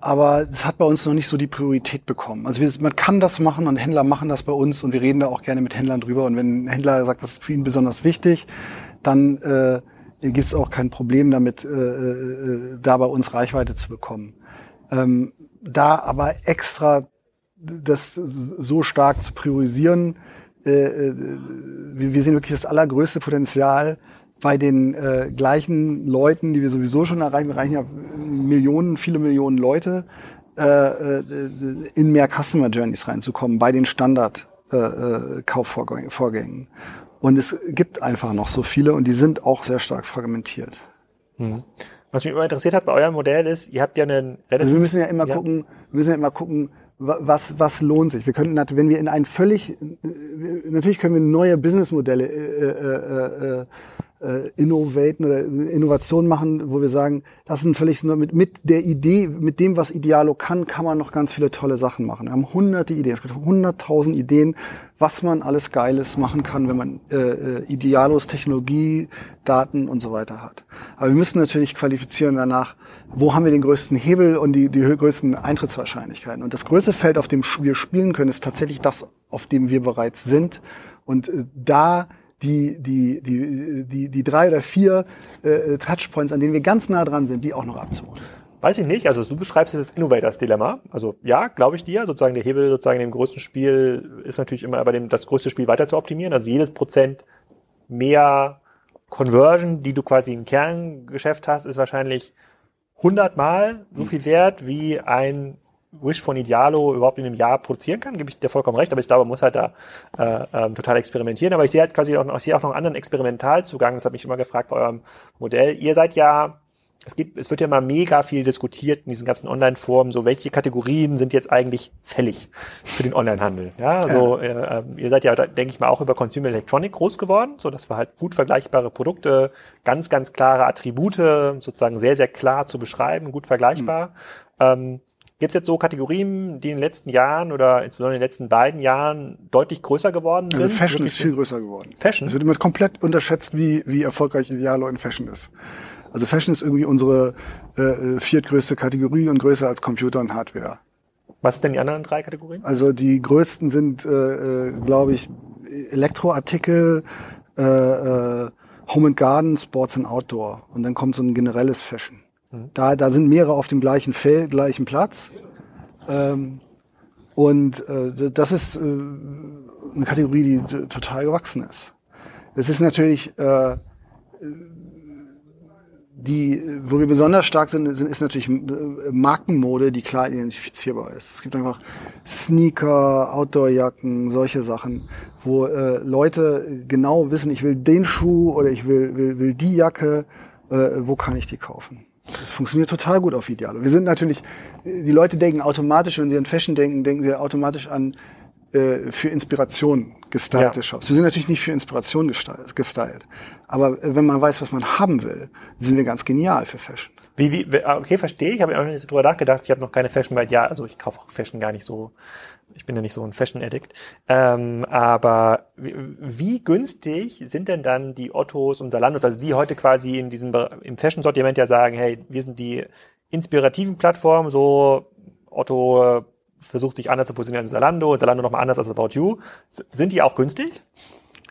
Aber es hat bei uns noch nicht so die Priorität bekommen. Also wir, man kann das machen und Händler machen das bei uns und wir reden da auch gerne mit Händlern drüber. Und wenn ein Händler sagt, das ist für ihn besonders wichtig, dann äh, gibt es auch kein Problem damit, äh, äh, da bei uns Reichweite zu bekommen. Ähm, da aber extra das so stark zu priorisieren, äh, äh wir sehen wirklich das allergrößte Potenzial bei den äh, gleichen Leuten, die wir sowieso schon erreichen. Wir erreichen ja Millionen, viele Millionen Leute, äh, äh in mehr Customer Journeys reinzukommen, bei den Standard äh, äh Kaufvorgängen. Und es gibt einfach noch so viele und die sind auch sehr stark fragmentiert. Hm. Was mich immer interessiert hat bei eurem Modell ist, ihr habt ja einen Also wir müssen ja immer ja. gucken, wir müssen ja immer gucken, was, was lohnt sich. Wir könnten, wenn wir in ein völlig, natürlich können wir neue Businessmodelle äh, äh, äh, äh, innovaten oder Innovationen machen, wo wir sagen, das sind völlig mit, mit der Idee, mit dem, was Idealo kann, kann man noch ganz viele tolle Sachen machen. Wir haben hunderte Ideen, es gibt hunderttausend Ideen, was man alles Geiles machen kann, wenn man äh, äh, Idealos Technologie, Daten und so weiter hat. Aber wir müssen natürlich qualifizieren danach, wo haben wir den größten Hebel und die, die größten Eintrittswahrscheinlichkeiten. Und das größte Feld, auf dem wir spielen können, ist tatsächlich das, auf dem wir bereits sind. Und äh, da die, die, die, die, die drei oder vier äh, Touchpoints, an denen wir ganz nah dran sind, die auch noch abzuholen. Weiß ich nicht. Also du beschreibst das Innovators Dilemma. Also ja, glaube ich dir. Sozusagen der Hebel sozusagen dem größten Spiel ist natürlich immer bei dem das größte Spiel weiter zu optimieren. Also jedes Prozent mehr Conversion, die du quasi im Kerngeschäft hast, ist wahrscheinlich hundertmal so viel wert wie ein Wish von Idealo überhaupt in einem Jahr produzieren kann, gebe ich dir vollkommen recht, aber ich glaube, man muss halt da äh, ähm, total experimentieren. Aber ich sehe halt quasi auch, noch, ich sehe auch noch einen anderen Experimentalzugang, das habe ich immer gefragt bei eurem Modell. Ihr seid ja, es gibt, es wird ja mal mega viel diskutiert in diesen ganzen Online-Foren, so welche Kategorien sind jetzt eigentlich fällig für den Online-Handel. Ja, also ja. Äh, ähm, ihr seid ja, denke ich mal, auch über Consumer Electronic groß geworden, so dass wir halt gut vergleichbare Produkte, ganz, ganz klare Attribute, sozusagen sehr, sehr klar zu beschreiben, gut vergleichbar. Mhm. Ähm, Gibt es jetzt so Kategorien, die in den letzten Jahren oder insbesondere in den letzten beiden Jahren deutlich größer geworden also sind? Also Fashion ist viel größer geworden. Fashion? Es wird immer komplett unterschätzt, wie, wie erfolgreich Idealo in Fashion ist. Also Fashion ist irgendwie unsere äh, viertgrößte Kategorie und größer als Computer und Hardware. Was sind denn die anderen drei Kategorien? Also die größten sind, äh, äh glaube ich, Elektroartikel, äh, äh, Home and Garden, Sports and Outdoor. Und dann kommt so ein generelles Fashion. Da, da sind mehrere auf dem gleichen Feld, gleichen Platz. Ähm, und äh, das ist äh, eine Kategorie, die total gewachsen ist. Das ist natürlich äh, die, wo wir besonders stark sind, sind ist natürlich äh, Markenmode, die klar identifizierbar ist. Es gibt einfach Sneaker, Outdoorjacken, solche Sachen, wo äh, Leute genau wissen, ich will den Schuh oder ich will, will, will die Jacke, äh, wo kann ich die kaufen? Das funktioniert total gut auf Idealo. Wir sind natürlich, die Leute denken automatisch, wenn sie an Fashion denken, denken sie automatisch an äh, für Inspiration gestylte ja. Shops. Wir sind natürlich nicht für Inspiration gestylt. Aber äh, wenn man weiß, was man haben will, sind wir ganz genial für Fashion. Wie, wie, okay, verstehe. Ich habe auch nicht drüber nachgedacht. Ich habe noch keine Fashion, weil ja, also ich kaufe auch Fashion gar nicht so ich bin ja nicht so ein Fashion-Addict. Ähm, aber wie, wie, günstig sind denn dann die Ottos und Salandos, also die heute quasi in diesem im Fashion-Sortiment ja sagen, hey, wir sind die inspirativen Plattformen, so Otto versucht sich anders zu positionieren als Salando und Salando nochmal anders als About You. Sind die auch günstig?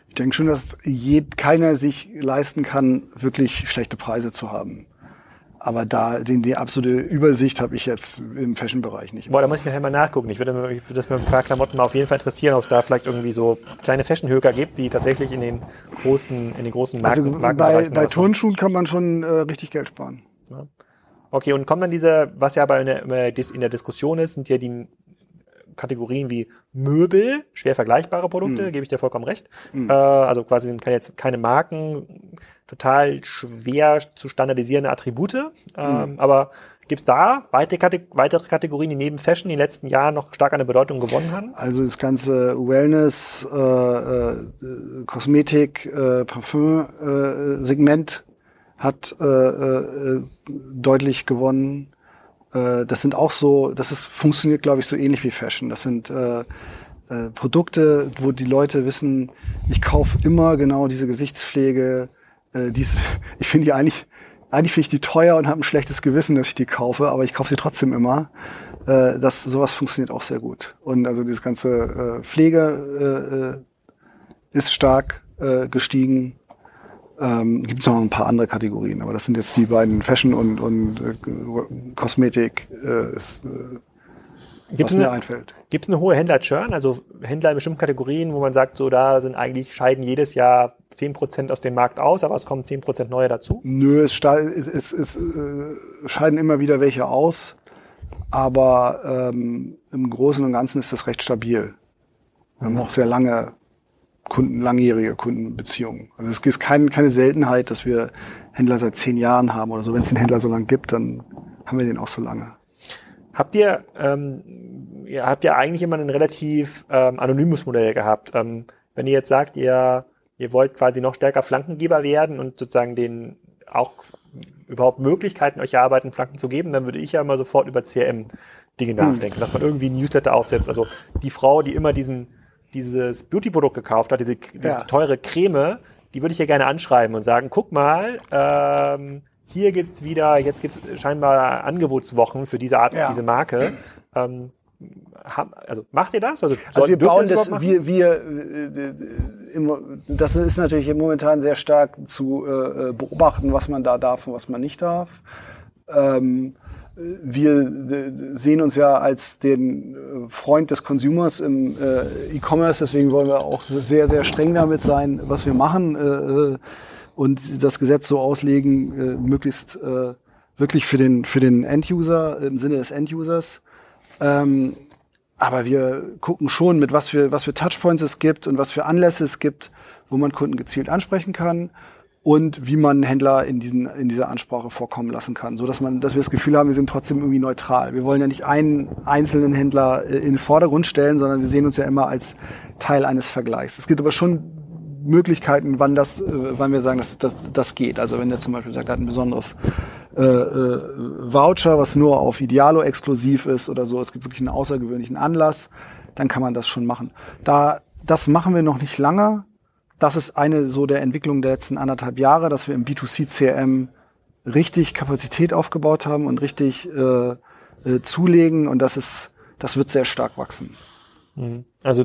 Ich denke schon, dass je, keiner sich leisten kann, wirklich schlechte Preise zu haben. Aber da die, die absolute Übersicht habe ich jetzt im Fashion-Bereich nicht. Boah, da muss ich nachher mal nachgucken. Ich würde, ich würde das mit ein paar Klamotten mal auf jeden Fall interessieren, ob es da vielleicht irgendwie so kleine Fashion-Höker gibt, die tatsächlich in den großen, in den großen Marken, also Marken bei, bei Turnschuhen kann man schon äh, richtig Geld sparen. Ja. Okay, und kommt dann diese, was ja bei in der, in der Diskussion ist, sind ja die Kategorien wie Möbel, schwer vergleichbare Produkte, mhm. gebe ich dir vollkommen recht. Mhm. Äh, also quasi sind keine, jetzt keine Marken, total schwer zu standardisierende Attribute. Ähm, mhm. Aber Gibt es da weitere, weitere Kategorien, die neben Fashion in den letzten Jahren noch stark an der Bedeutung gewonnen haben? Also das ganze Wellness, äh, äh, Kosmetik, äh, Parfüm-Segment äh, hat äh, äh, deutlich gewonnen. Das sind auch so, das ist, funktioniert, glaube ich, so ähnlich wie Fashion. Das sind Produkte, wo die Leute wissen, ich kaufe immer genau diese Gesichtspflege. Äh, diese, ich finde die eigentlich, eigentlich finde ich die teuer und habe ein schlechtes Gewissen, dass ich die kaufe, aber ich kaufe sie trotzdem immer. Äh, das, sowas funktioniert auch sehr gut. Und also dieses ganze äh, Pflege äh, ist stark äh, gestiegen. Ähm, Gibt es noch ein paar andere Kategorien, aber das sind jetzt die beiden Fashion und, und äh, Kosmetik, äh, ist, äh, Gibt's was eine, mir einfällt. Gibt es eine hohe Händler-Churn, also Händler in bestimmten Kategorien, wo man sagt, so da sind eigentlich, scheiden jedes Jahr 10% aus dem Markt aus, aber es kommen 10% neue dazu? Nö, es, es, es, es äh, scheiden immer wieder welche aus, aber ähm, im Großen und Ganzen ist das recht stabil. Wir haben auch sehr lange Kunden, langjährige Kundenbeziehungen. Also es ist kein, keine Seltenheit, dass wir Händler seit zehn Jahren haben oder so. Wenn es den Händler so lange gibt, dann haben wir den auch so lange. Habt ihr, ähm, ihr habt ja eigentlich immer ein relativ ähm, anonymes Modell gehabt. Ähm, wenn ihr jetzt sagt, ihr, ihr wollt quasi noch stärker Flankengeber werden und sozusagen den auch überhaupt Möglichkeiten euch erarbeiten, Flanken zu geben, dann würde ich ja immer sofort über CRM-Dinge hm. nachdenken, dass man irgendwie ein Newsletter aufsetzt. Also die Frau, die immer diesen dieses Beauty-Produkt gekauft hat, diese, diese ja. teure Creme, die würde ich ja gerne anschreiben und sagen, guck mal, ähm, hier gibt's wieder, jetzt gibt's scheinbar Angebotswochen für diese Art, ja. diese Marke. Ähm, also macht ihr das? Also, also wir bauen das, das wir, wir, äh, das ist natürlich momentan sehr stark zu äh, beobachten, was man da darf und was man nicht darf. Ähm, wir sehen uns ja als den äh, Freund des Consumers im äh, E-Commerce, deswegen wollen wir auch sehr, sehr streng damit sein, was wir machen äh, und das Gesetz so auslegen, möglichst wirklich für den, für den End-User, im Sinne des End-Users. Ähm, aber wir gucken schon, mit was für, was für Touchpoints es gibt und was für Anlässe es gibt, wo man Kunden gezielt ansprechen kann und wie man Händler in, diesen, in dieser Ansprache vorkommen lassen kann, so dass man, dass wir das Gefühl haben, wir sind trotzdem irgendwie neutral. Wir wollen ja nicht einen einzelnen Händler äh, in den Vordergrund stellen, sondern wir sehen uns ja immer als Teil eines Vergleichs. Es gibt aber schon Möglichkeiten, wann das, äh, wann wir sagen, dass das, das geht. Also wenn der zum Beispiel sagt, er hat ein besonderes äh, äh, Voucher, was nur auf Idealo exklusiv ist oder so, es gibt wirklich einen außergewöhnlichen Anlass, dann kann man das schon machen. Da das machen wir noch nicht lange das ist eine so der Entwicklung der letzten anderthalb Jahre, dass wir im B2C CRM richtig Kapazität aufgebaut haben und richtig äh, äh, zulegen und das ist, das wird sehr stark wachsen. Mhm. Also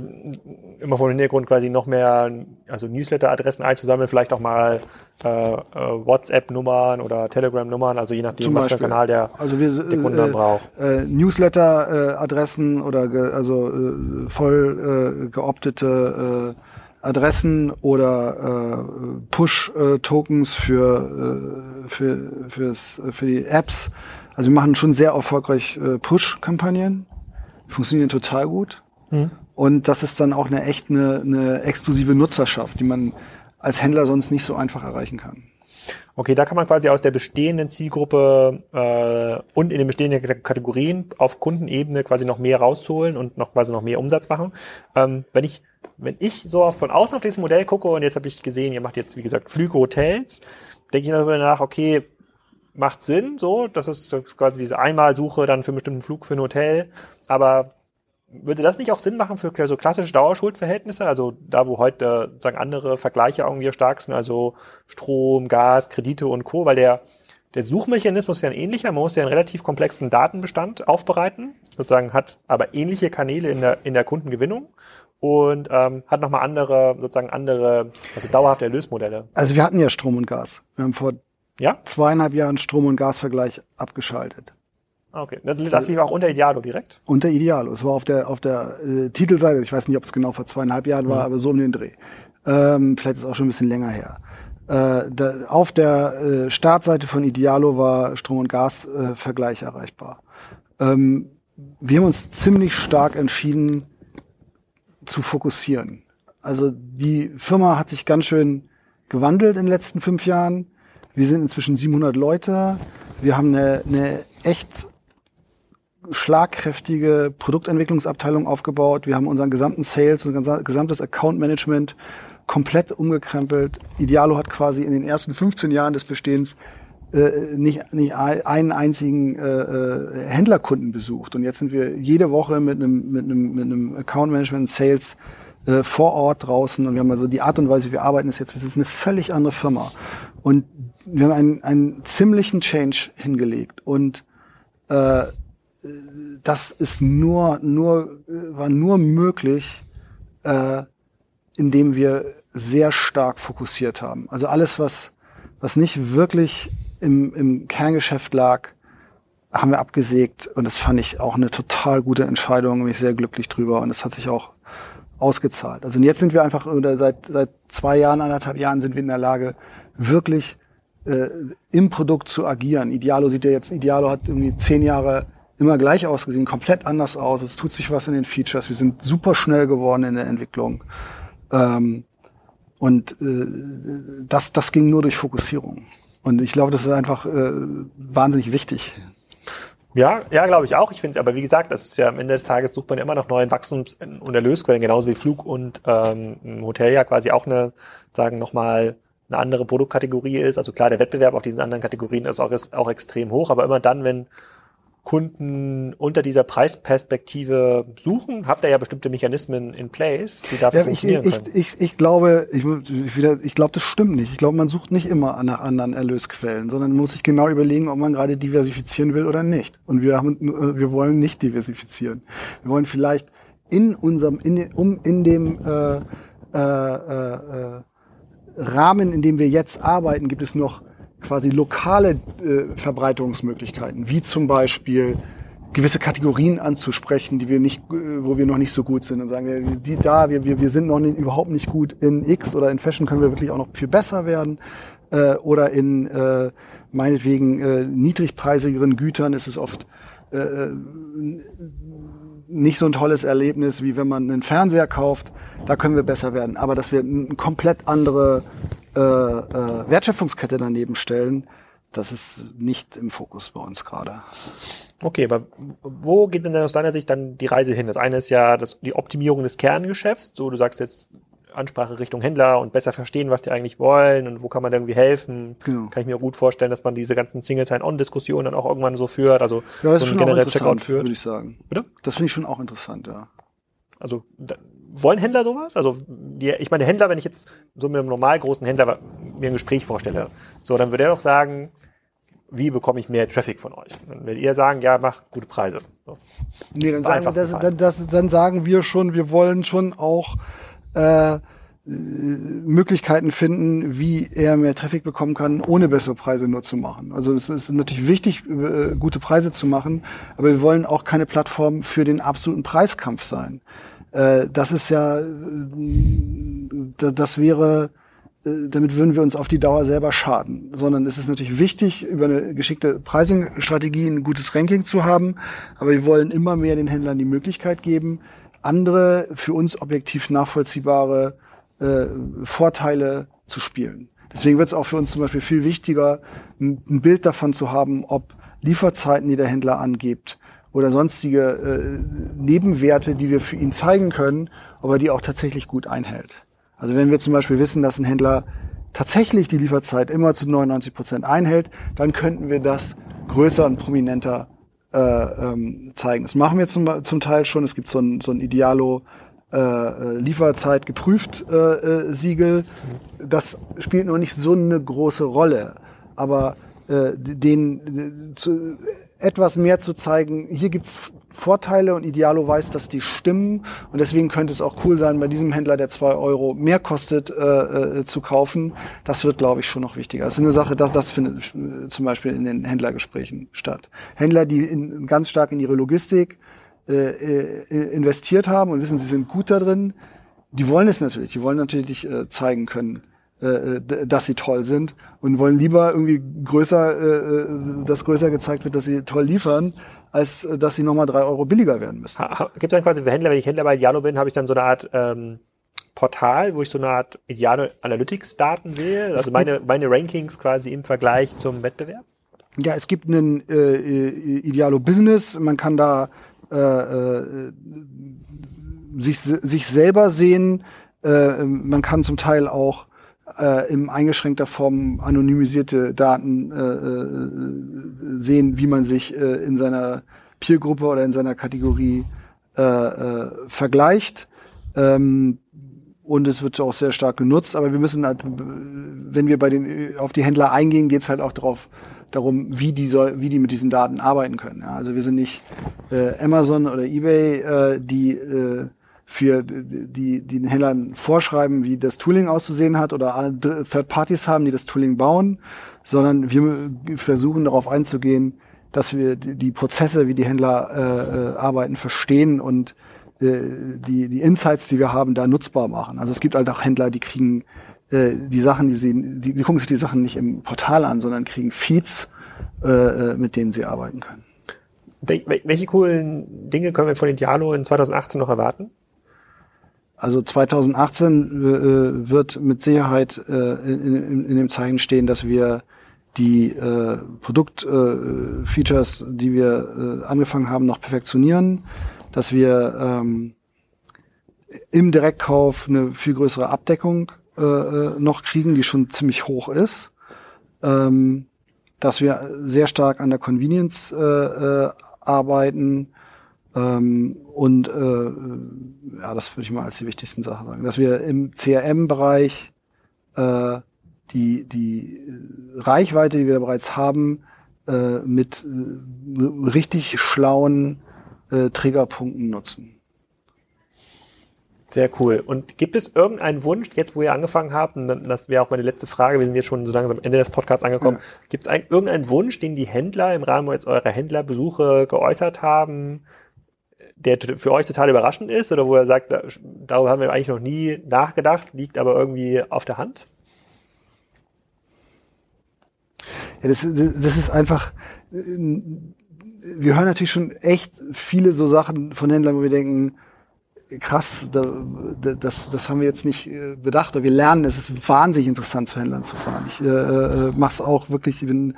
immer vor dem Hintergrund quasi noch mehr, also Newsletter-Adressen einzusammeln, vielleicht auch mal äh, äh, WhatsApp-Nummern oder Telegram-Nummern, also je nachdem, was für ein Kanal der, also wir, der Kunde äh, braucht. Äh, Newsletter-Adressen oder ge, also äh, voll geoptete Adressen oder Push-Tokens für, für, fürs, für die Apps. Also wir machen schon sehr erfolgreich Push-Kampagnen. Funktionieren total gut. Mhm. Und das ist dann auch eine echt eine, eine exklusive Nutzerschaft, die man als Händler sonst nicht so einfach erreichen kann. Okay, da kann man quasi aus der bestehenden Zielgruppe äh, und in den bestehenden Kategorien auf Kundenebene quasi noch mehr rausholen und noch quasi noch mehr Umsatz machen. Ähm, wenn ich wenn ich so von außen auf dieses Modell gucke und jetzt habe ich gesehen, ihr macht jetzt wie gesagt Flüge, Hotels, denke ich darüber nach, okay, macht Sinn, so, das ist quasi diese Einmalsuche dann für einen bestimmten Flug für ein Hotel, aber würde das nicht auch Sinn machen für so klassische Dauerschuldverhältnisse, also da, wo heute sagen andere Vergleiche irgendwie stark sind, also Strom, Gas, Kredite und Co., weil der der Suchmechanismus ist ja ein ähnlicher, man muss ja einen relativ komplexen Datenbestand aufbereiten, sozusagen hat aber ähnliche Kanäle in der, in der Kundengewinnung und ähm, hat nochmal andere, sozusagen andere, also dauerhafte Erlösmodelle. Also wir hatten ja Strom und Gas. Wir haben vor ja? zweieinhalb Jahren Strom- und Gasvergleich abgeschaltet. Ah, okay, das lief auch unter Idealo direkt? Unter Idealo. Es war auf der auf der äh, Titelseite, ich weiß nicht, ob es genau vor zweieinhalb Jahren war, mhm. aber so um den Dreh. Ähm, vielleicht ist es auch schon ein bisschen länger her. Äh, da, auf der äh, Startseite von Idealo war Strom- und Gasvergleich äh, erreichbar. Ähm, wir haben uns ziemlich stark entschieden, zu fokussieren. Also die Firma hat sich ganz schön gewandelt in den letzten fünf Jahren. Wir sind inzwischen 700 Leute. Wir haben eine, eine echt schlagkräftige Produktentwicklungsabteilung aufgebaut. Wir haben unseren gesamten Sales, unser gesamtes Account Management komplett umgekrempelt. Idealo hat quasi in den ersten 15 Jahren des Bestehens äh, nicht, nicht einen einzigen äh, äh, Händlerkunden besucht. Und jetzt sind wir jede Woche mit einem, mit einem, mit einem Account Management Sales äh, vor Ort draußen und wir haben also die Art und Weise, wie wir arbeiten, ist jetzt, es ist eine völlig andere Firma. Und wir haben einen, einen ziemlichen Change hingelegt und äh, das ist nur, nur, war nur möglich, äh, indem wir sehr stark fokussiert haben. Also alles, was, was nicht wirklich im, im Kerngeschäft lag, haben wir abgesägt und das fand ich auch eine total gute Entscheidung, bin ich sehr glücklich drüber und es hat sich auch ausgezahlt. Also jetzt sind wir einfach, oder seit, seit zwei Jahren, anderthalb Jahren sind wir in der Lage, wirklich äh, im Produkt zu agieren. Idealo sieht ja jetzt, Idealo hat irgendwie zehn Jahre immer gleich ausgesehen, komplett anders aus. Es tut sich was in den Features. Wir sind super schnell geworden in der Entwicklung. Ähm, und äh, das, das ging nur durch Fokussierung. Und ich glaube, das ist einfach äh, wahnsinnig wichtig. Ja, ja, glaube ich auch. Ich finde, aber wie gesagt, das ist ja am Ende des Tages sucht man immer noch neuen Wachstums- und Erlösquellen, genauso wie Flug und ähm, Hotel ja quasi auch eine, sagen nochmal eine andere Produktkategorie ist. Also klar, der Wettbewerb auf diesen anderen Kategorien ist auch, ist auch extrem hoch, aber immer dann, wenn Kunden unter dieser Preisperspektive suchen, habt ihr ja bestimmte Mechanismen in place, die dafür ja, funktionieren ich, können. Ich, ich, glaube, ich, wieder, ich glaube, das stimmt nicht. Ich glaube, man sucht nicht immer nach anderen Erlösquellen, sondern muss sich genau überlegen, ob man gerade diversifizieren will oder nicht. Und wir haben, wir wollen nicht diversifizieren. Wir wollen vielleicht in unserem, in, um in dem äh, äh, äh, Rahmen, in dem wir jetzt arbeiten, gibt es noch quasi lokale äh, Verbreitungsmöglichkeiten, wie zum Beispiel gewisse Kategorien anzusprechen, die wir nicht, äh, wo wir noch nicht so gut sind und sagen, die da, wir, wir, wir sind noch nicht, überhaupt nicht gut in X oder in Fashion können wir wirklich auch noch viel besser werden. Äh, oder in äh, meinetwegen äh, niedrigpreisigeren Gütern ist es oft äh, äh nicht so ein tolles Erlebnis, wie wenn man einen Fernseher kauft. Da können wir besser werden. Aber dass wir eine komplett andere äh, äh, Wertschöpfungskette daneben stellen, das ist nicht im Fokus bei uns gerade. Okay, aber wo geht denn aus deiner Sicht dann die Reise hin? Das eine ist ja das, die Optimierung des Kerngeschäfts. So, du sagst jetzt Ansprache Richtung Händler und besser verstehen, was die eigentlich wollen und wo kann man irgendwie helfen. Genau. Kann ich mir auch gut vorstellen, dass man diese ganzen Single Sign-On-Diskussionen dann auch irgendwann so führt, also ja, das so ein generell Checkout führt. Würde ich sagen. Bitte? Das finde ich schon auch interessant, ja. Also da, wollen Händler sowas? Also die, ich meine, Händler, wenn ich jetzt so mit einem normal großen Händler mir ein Gespräch vorstelle, so dann würde er doch sagen, wie bekomme ich mehr Traffic von euch? Dann werdet ihr sagen, ja, mach gute Preise. So. Nee, dann sagen, das, dann, das, dann sagen wir schon, wir wollen schon auch äh, Möglichkeiten finden, wie er mehr Traffic bekommen kann, ohne bessere Preise nur zu machen. Also es ist natürlich wichtig, äh, gute Preise zu machen, aber wir wollen auch keine Plattform für den absoluten Preiskampf sein. Äh, das ist ja, äh, das wäre, damit würden wir uns auf die Dauer selber schaden. Sondern es ist natürlich wichtig, über eine geschickte Pricing-Strategie ein gutes Ranking zu haben, aber wir wollen immer mehr den Händlern die Möglichkeit geben, andere für uns objektiv nachvollziehbare äh, Vorteile zu spielen. Deswegen wird es auch für uns zum Beispiel viel wichtiger, ein, Bild davon zu haben, ob Lieferzeiten, die der Händler angibt, oder sonstige äh, Nebenwerte, die wir für ihn zeigen können, ob er die auch tatsächlich gut einhält. Also wenn wir zum Beispiel wissen, dass ein Händler tatsächlich die Lieferzeit immer zu 99 Prozent einhält, dann könnten wir das größer und prominenter äh, ähm, zeigen. Das machen wir zum, zum Teil schon. Es gibt so ein, so ein Idealo äh, äh, Lieferzeit geprüft äh, äh, Siegel. Das spielt noch nicht so eine große Rolle. Aber äh, den zu, etwas mehr zu zeigen, hier gibt's Vorteile und Idealo weiß, dass die stimmen. Und deswegen könnte es auch cool sein, bei diesem Händler, der zwei Euro mehr kostet, äh, äh, zu kaufen. Das wird, glaube ich, schon noch wichtiger. Das ist eine Sache, das, das findet zum Beispiel in den Händlergesprächen statt. Händler, die in, ganz stark in ihre Logistik äh, äh, investiert haben und wissen, sie sind gut da drin, die wollen es natürlich. Die wollen natürlich äh, zeigen können, äh, dass sie toll sind und wollen lieber irgendwie größer, äh, äh, dass größer gezeigt wird, dass sie toll liefern, als äh, dass sie nochmal drei Euro billiger werden müssen. Gibt es dann quasi für Händler, wenn ich Händler bei Dialo bin, habe ich dann so eine Art ähm, Portal, wo ich so eine Art Idealo Analytics Daten sehe, also meine, meine Rankings quasi im Vergleich zum Wettbewerb? Ja, es gibt einen äh, Idealo Business. Man kann da äh, äh, sich, sich selber sehen. Äh, man kann zum Teil auch äh, in eingeschränkter Form anonymisierte Daten äh, äh, sehen, wie man sich äh, in seiner Peergruppe oder in seiner Kategorie äh, äh, vergleicht. Ähm, und es wird auch sehr stark genutzt, aber wir müssen halt, wenn wir bei den auf die Händler eingehen, geht es halt auch darauf darum, wie die soll, wie die mit diesen Daten arbeiten können. Ja, also wir sind nicht äh, Amazon oder eBay, äh, die äh, für die, die den Händlern vorschreiben, wie das Tooling auszusehen hat oder Third Parties haben, die das Tooling bauen, sondern wir versuchen darauf einzugehen, dass wir die Prozesse, wie die Händler äh, äh, arbeiten, verstehen und äh, die, die Insights, die wir haben, da nutzbar machen. Also es gibt halt auch Händler, die kriegen äh, die Sachen, die sie, die, die gucken sich die Sachen nicht im Portal an, sondern kriegen Feeds, äh, äh mit denen sie arbeiten können. Welche coolen Dinge können wir von Dialo in 2018 noch erwarten? Also 2018 äh, wird mit Sicherheit äh, in, in, in, dem Zeichen stehen, dass wir die äh, Produktfeatures, äh, die wir äh, angefangen haben, noch perfektionieren, dass wir ähm, im Direktkauf eine viel größere Abdeckung äh, noch kriegen, die schon ziemlich hoch ist, ähm, dass wir sehr stark an der Convenience arbeiten, ähm, und äh, ja, das würde ich mal als die wichtigsten Sachen sagen. Dass wir im CRM-Bereich äh, die, die Reichweite, die wir bereits haben, äh, mit äh, richtig schlauen äh, Triggerpunkten nutzen. Sehr cool. Und gibt es irgendeinen Wunsch, jetzt wo ihr angefangen habt, und das wäre auch meine letzte Frage, wir sind jetzt schon so langsam am Ende des Podcasts angekommen, ja. gibt es irgendeinen Wunsch, den die Händler im Rahmen jetzt eurer Händlerbesuche geäußert haben, der für euch total überraschend ist oder wo er sagt, darüber haben wir eigentlich noch nie nachgedacht, liegt aber irgendwie auf der Hand? Ja, das, das ist einfach, wir hören natürlich schon echt viele so Sachen von Händlern, wo wir denken, krass, da, das, das haben wir jetzt nicht äh, bedacht, aber wir lernen, es ist wahnsinnig interessant, zu Händlern zu fahren. Ich äh, äh mache es auch wirklich, ich bin,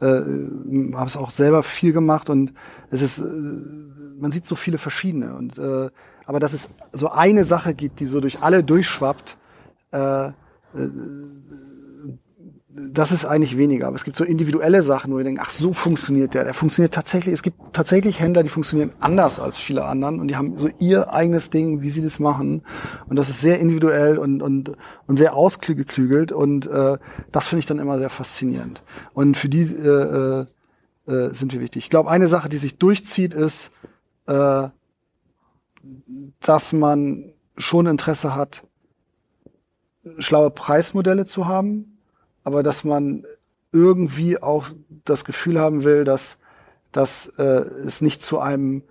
äh, habe es auch selber viel gemacht und es ist äh, man sieht so viele verschiedene. Und äh, aber dass es so eine Sache gibt, die so durch alle durchschwappt, äh, äh, das ist eigentlich weniger. Aber es gibt so individuelle Sachen, wo wir denken, ach, so funktioniert der. Der funktioniert tatsächlich. Es gibt tatsächlich Händler, die funktionieren anders als viele anderen und die haben so ihr eigenes Ding, wie sie das machen. Und das ist sehr individuell und, und, und sehr ausgeklügelt. Und äh, das finde ich dann immer sehr faszinierend. Und für die äh, äh, sind wir wichtig. Ich glaube, eine Sache, die sich durchzieht, ist, äh, dass man schon Interesse hat, schlaue Preismodelle zu haben, aber dass man irgendwie auch das Gefühl haben will, dass, dass äh, es nicht zu einem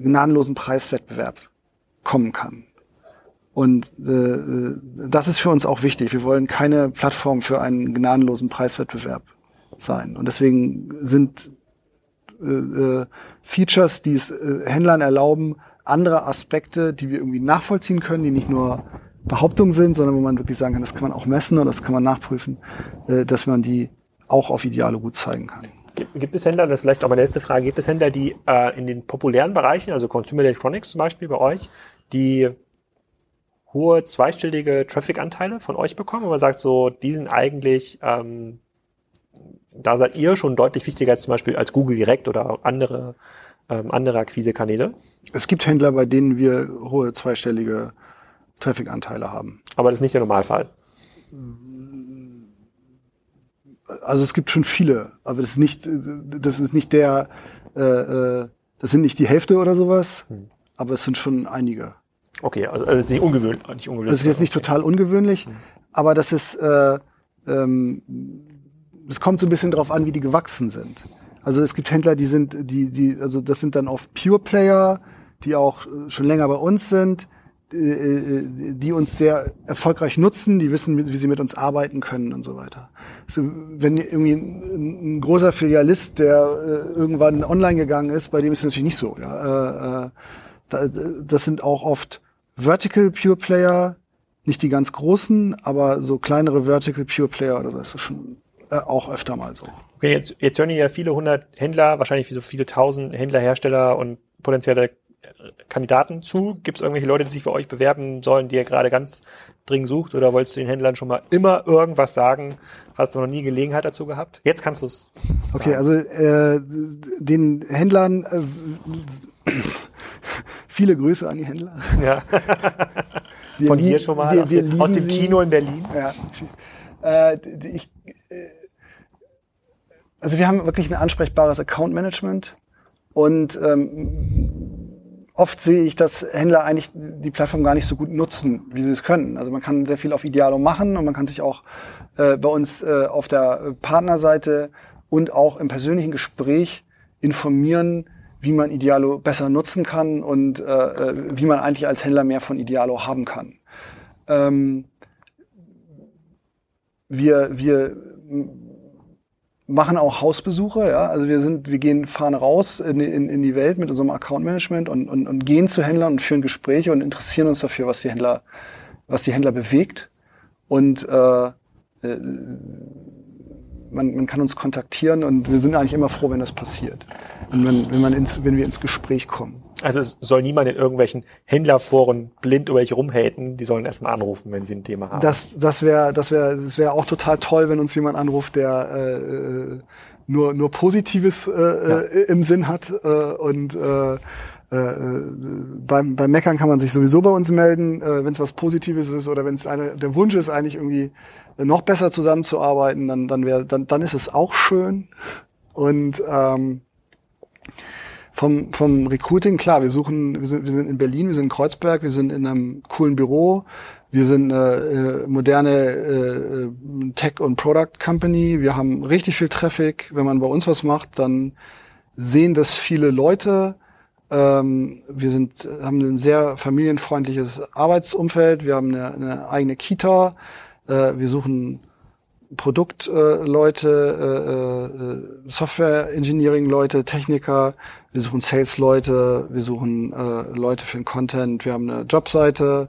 gnadenlosen Preiswettbewerb kommen kann. Und äh, das ist für uns auch wichtig. Wir wollen keine Plattform für einen gnadenlosen Preiswettbewerb sein. Und deswegen sind äh, äh, Features, die es äh, Händlern erlauben, andere Aspekte, die wir irgendwie nachvollziehen können, die nicht nur Behauptungen sind, sondern wo man wirklich sagen kann, das kann man auch messen und das kann man nachprüfen, äh, dass man die auch auf Ideale gut zeigen kann. Gibt es Händler, das ist vielleicht auch meine letzte Frage, gibt es Händler, die äh, in den populären Bereichen, also Consumer Electronics zum Beispiel bei euch, die hohe zweistellige Traffic-Anteile von euch bekommen, wo man sagt, so, die sind eigentlich ähm, da seid ihr schon deutlich wichtiger als zum Beispiel als Google direkt oder andere, ähm, andere Akquisekanäle. Es gibt Händler, bei denen wir hohe zweistellige Traffic-Anteile haben. Aber das ist nicht der Normalfall. Also es gibt schon viele, aber das ist nicht, das ist nicht der, äh, äh das sind nicht die Hälfte oder sowas, hm. aber es sind schon einige. Okay, also, also ist nicht ungewöhnlich. Nicht ungewöhnlich das ist jetzt nicht total ungewöhnlich, hm. aber das ist äh, ähm, es kommt so ein bisschen drauf an, wie die gewachsen sind. Also es gibt Händler, die sind, die, die, also das sind dann oft Pure Player, die auch äh, schon länger bei uns sind, die uns sehr erfolgreich nutzen, die wissen, wie sie mit uns arbeiten können und so weiter. Also wenn irgendwie ein, großer Filialist, der irgendwann online gegangen ist, bei dem ist es natürlich nicht so. Ja. Das sind auch oft Vertical Pure Player, nicht die ganz großen, aber so kleinere Vertical Pure Player oder so ist das schon äh, auch öfter mal so. Okay, jetzt, jetzt hören ja viele hundert Händler, wahrscheinlich so viele tausend Händler, Hersteller und potenzielle Kandidaten zu? Gibt es irgendwelche Leute, die sich bei euch bewerben sollen, die ihr gerade ganz dringend sucht? Oder wolltest du den Händlern schon mal immer irgendwas sagen? Hast du noch nie Gelegenheit dazu gehabt? Jetzt kannst du es. Okay, also äh, den Händlern äh, viele Grüße an die Händler. Ja. Von hier schon mal wir, aus, wir dem, aus dem Kino in Berlin. Ja. Äh, ich, äh, also wir haben wirklich ein ansprechbares Account Management und ähm, oft sehe ich, dass Händler eigentlich die Plattform gar nicht so gut nutzen, wie sie es können. Also man kann sehr viel auf Idealo machen und man kann sich auch äh, bei uns äh, auf der Partnerseite und auch im persönlichen Gespräch informieren, wie man Idealo besser nutzen kann und äh, äh wie man eigentlich als Händler mehr von Idealo haben kann. Ähm, wir, wir machen auch Hausbesuche, ja. Also wir sind, wir gehen, fahren raus in, in, in die Welt mit unserem Account Management und, und, und gehen zu Händlern und führen Gespräche und interessieren uns dafür, was die Händler, was die Händler bewegt. Und äh, äh, man, man kann uns kontaktieren und wir sind eigentlich immer froh, wenn das passiert. Und wenn, wenn, man ins, wenn wir ins Gespräch kommen. Also es soll niemand in irgendwelchen Händlerforen blind über euch rumhaten, die sollen erstmal anrufen, wenn sie ein Thema haben. Das, das wäre das wäre das wäre auch total toll, wenn uns jemand anruft, der äh, nur, nur Positives äh, ja. Äh, im Sinn hat. Äh, und äh, äh, beim, beim Meckern kann man sich sowieso bei uns melden, äh, wenn es was Positives ist oder wenn es der Wunsch ist, eigentlich irgendwie noch besser zusammenzuarbeiten, dann, dann, wär, dann, dann ist es auch schön. Und ähm, vom, vom Recruiting, klar, wir suchen, wir sind, wir sind in Berlin, wir sind in Kreuzberg, wir sind in einem coolen Büro, wir sind eine äh, moderne äh, Tech- und Product Company, wir haben richtig viel Traffic. Wenn man bei uns was macht, dann sehen das viele Leute. Ähm, wir sind, haben ein sehr familienfreundliches Arbeitsumfeld, wir haben eine, eine eigene Kita, äh, wir suchen Produktleute, äh, äh, äh, Software-Engineering-Leute, Techniker, wir suchen Sales-Leute, wir suchen äh, Leute für den Content, wir haben eine Jobseite.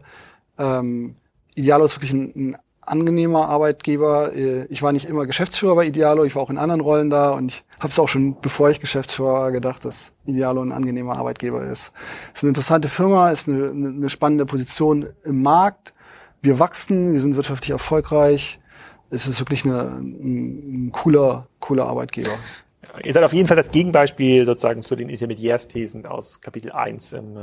Ähm, Idealo ist wirklich ein, ein angenehmer Arbeitgeber. Äh, ich war nicht immer Geschäftsführer bei Idealo, ich war auch in anderen Rollen da und ich habe es auch schon, bevor ich Geschäftsführer war, gedacht, dass Idealo ein angenehmer Arbeitgeber ist. Es ist eine interessante Firma, ist eine, eine spannende Position im Markt. Wir wachsen, wir sind wirtschaftlich erfolgreich es ist wirklich eine, ein, ein cooler, cooler Arbeitgeber. Ihr seid auf jeden Fall das Gegenbeispiel sozusagen zu den Intermediärsthesen aus Kapitel 1 im äh,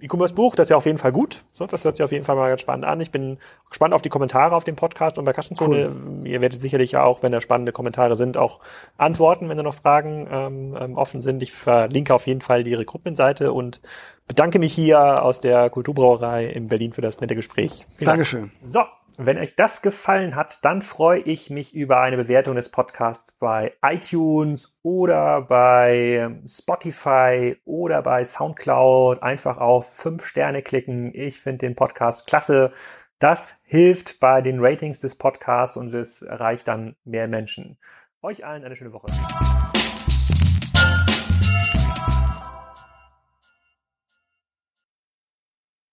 E-Commerce-Buch. Das ist ja auf jeden Fall gut. So, das hört sich auf jeden Fall mal ganz spannend an. Ich bin gespannt auf die Kommentare auf dem Podcast und bei Kassenzone. Cool. Ihr werdet sicherlich auch, wenn da spannende Kommentare sind, auch antworten, wenn da noch Fragen ähm, ähm offen sind. Ich verlinke auf jeden Fall die Recruitment-Seite und bedanke mich hier aus der Kulturbrauerei in Berlin für das nette Gespräch. Vielen Dankeschön. Dank. So. Wenn euch das gefallen hat, dann freue ich mich über eine Bewertung des Podcasts bei iTunes oder bei Spotify oder bei SoundCloud. Einfach auf fünf Sterne klicken. Ich finde den Podcast klasse. Das hilft bei den Ratings des Podcasts und es erreicht dann mehr Menschen. Euch allen eine schöne Woche.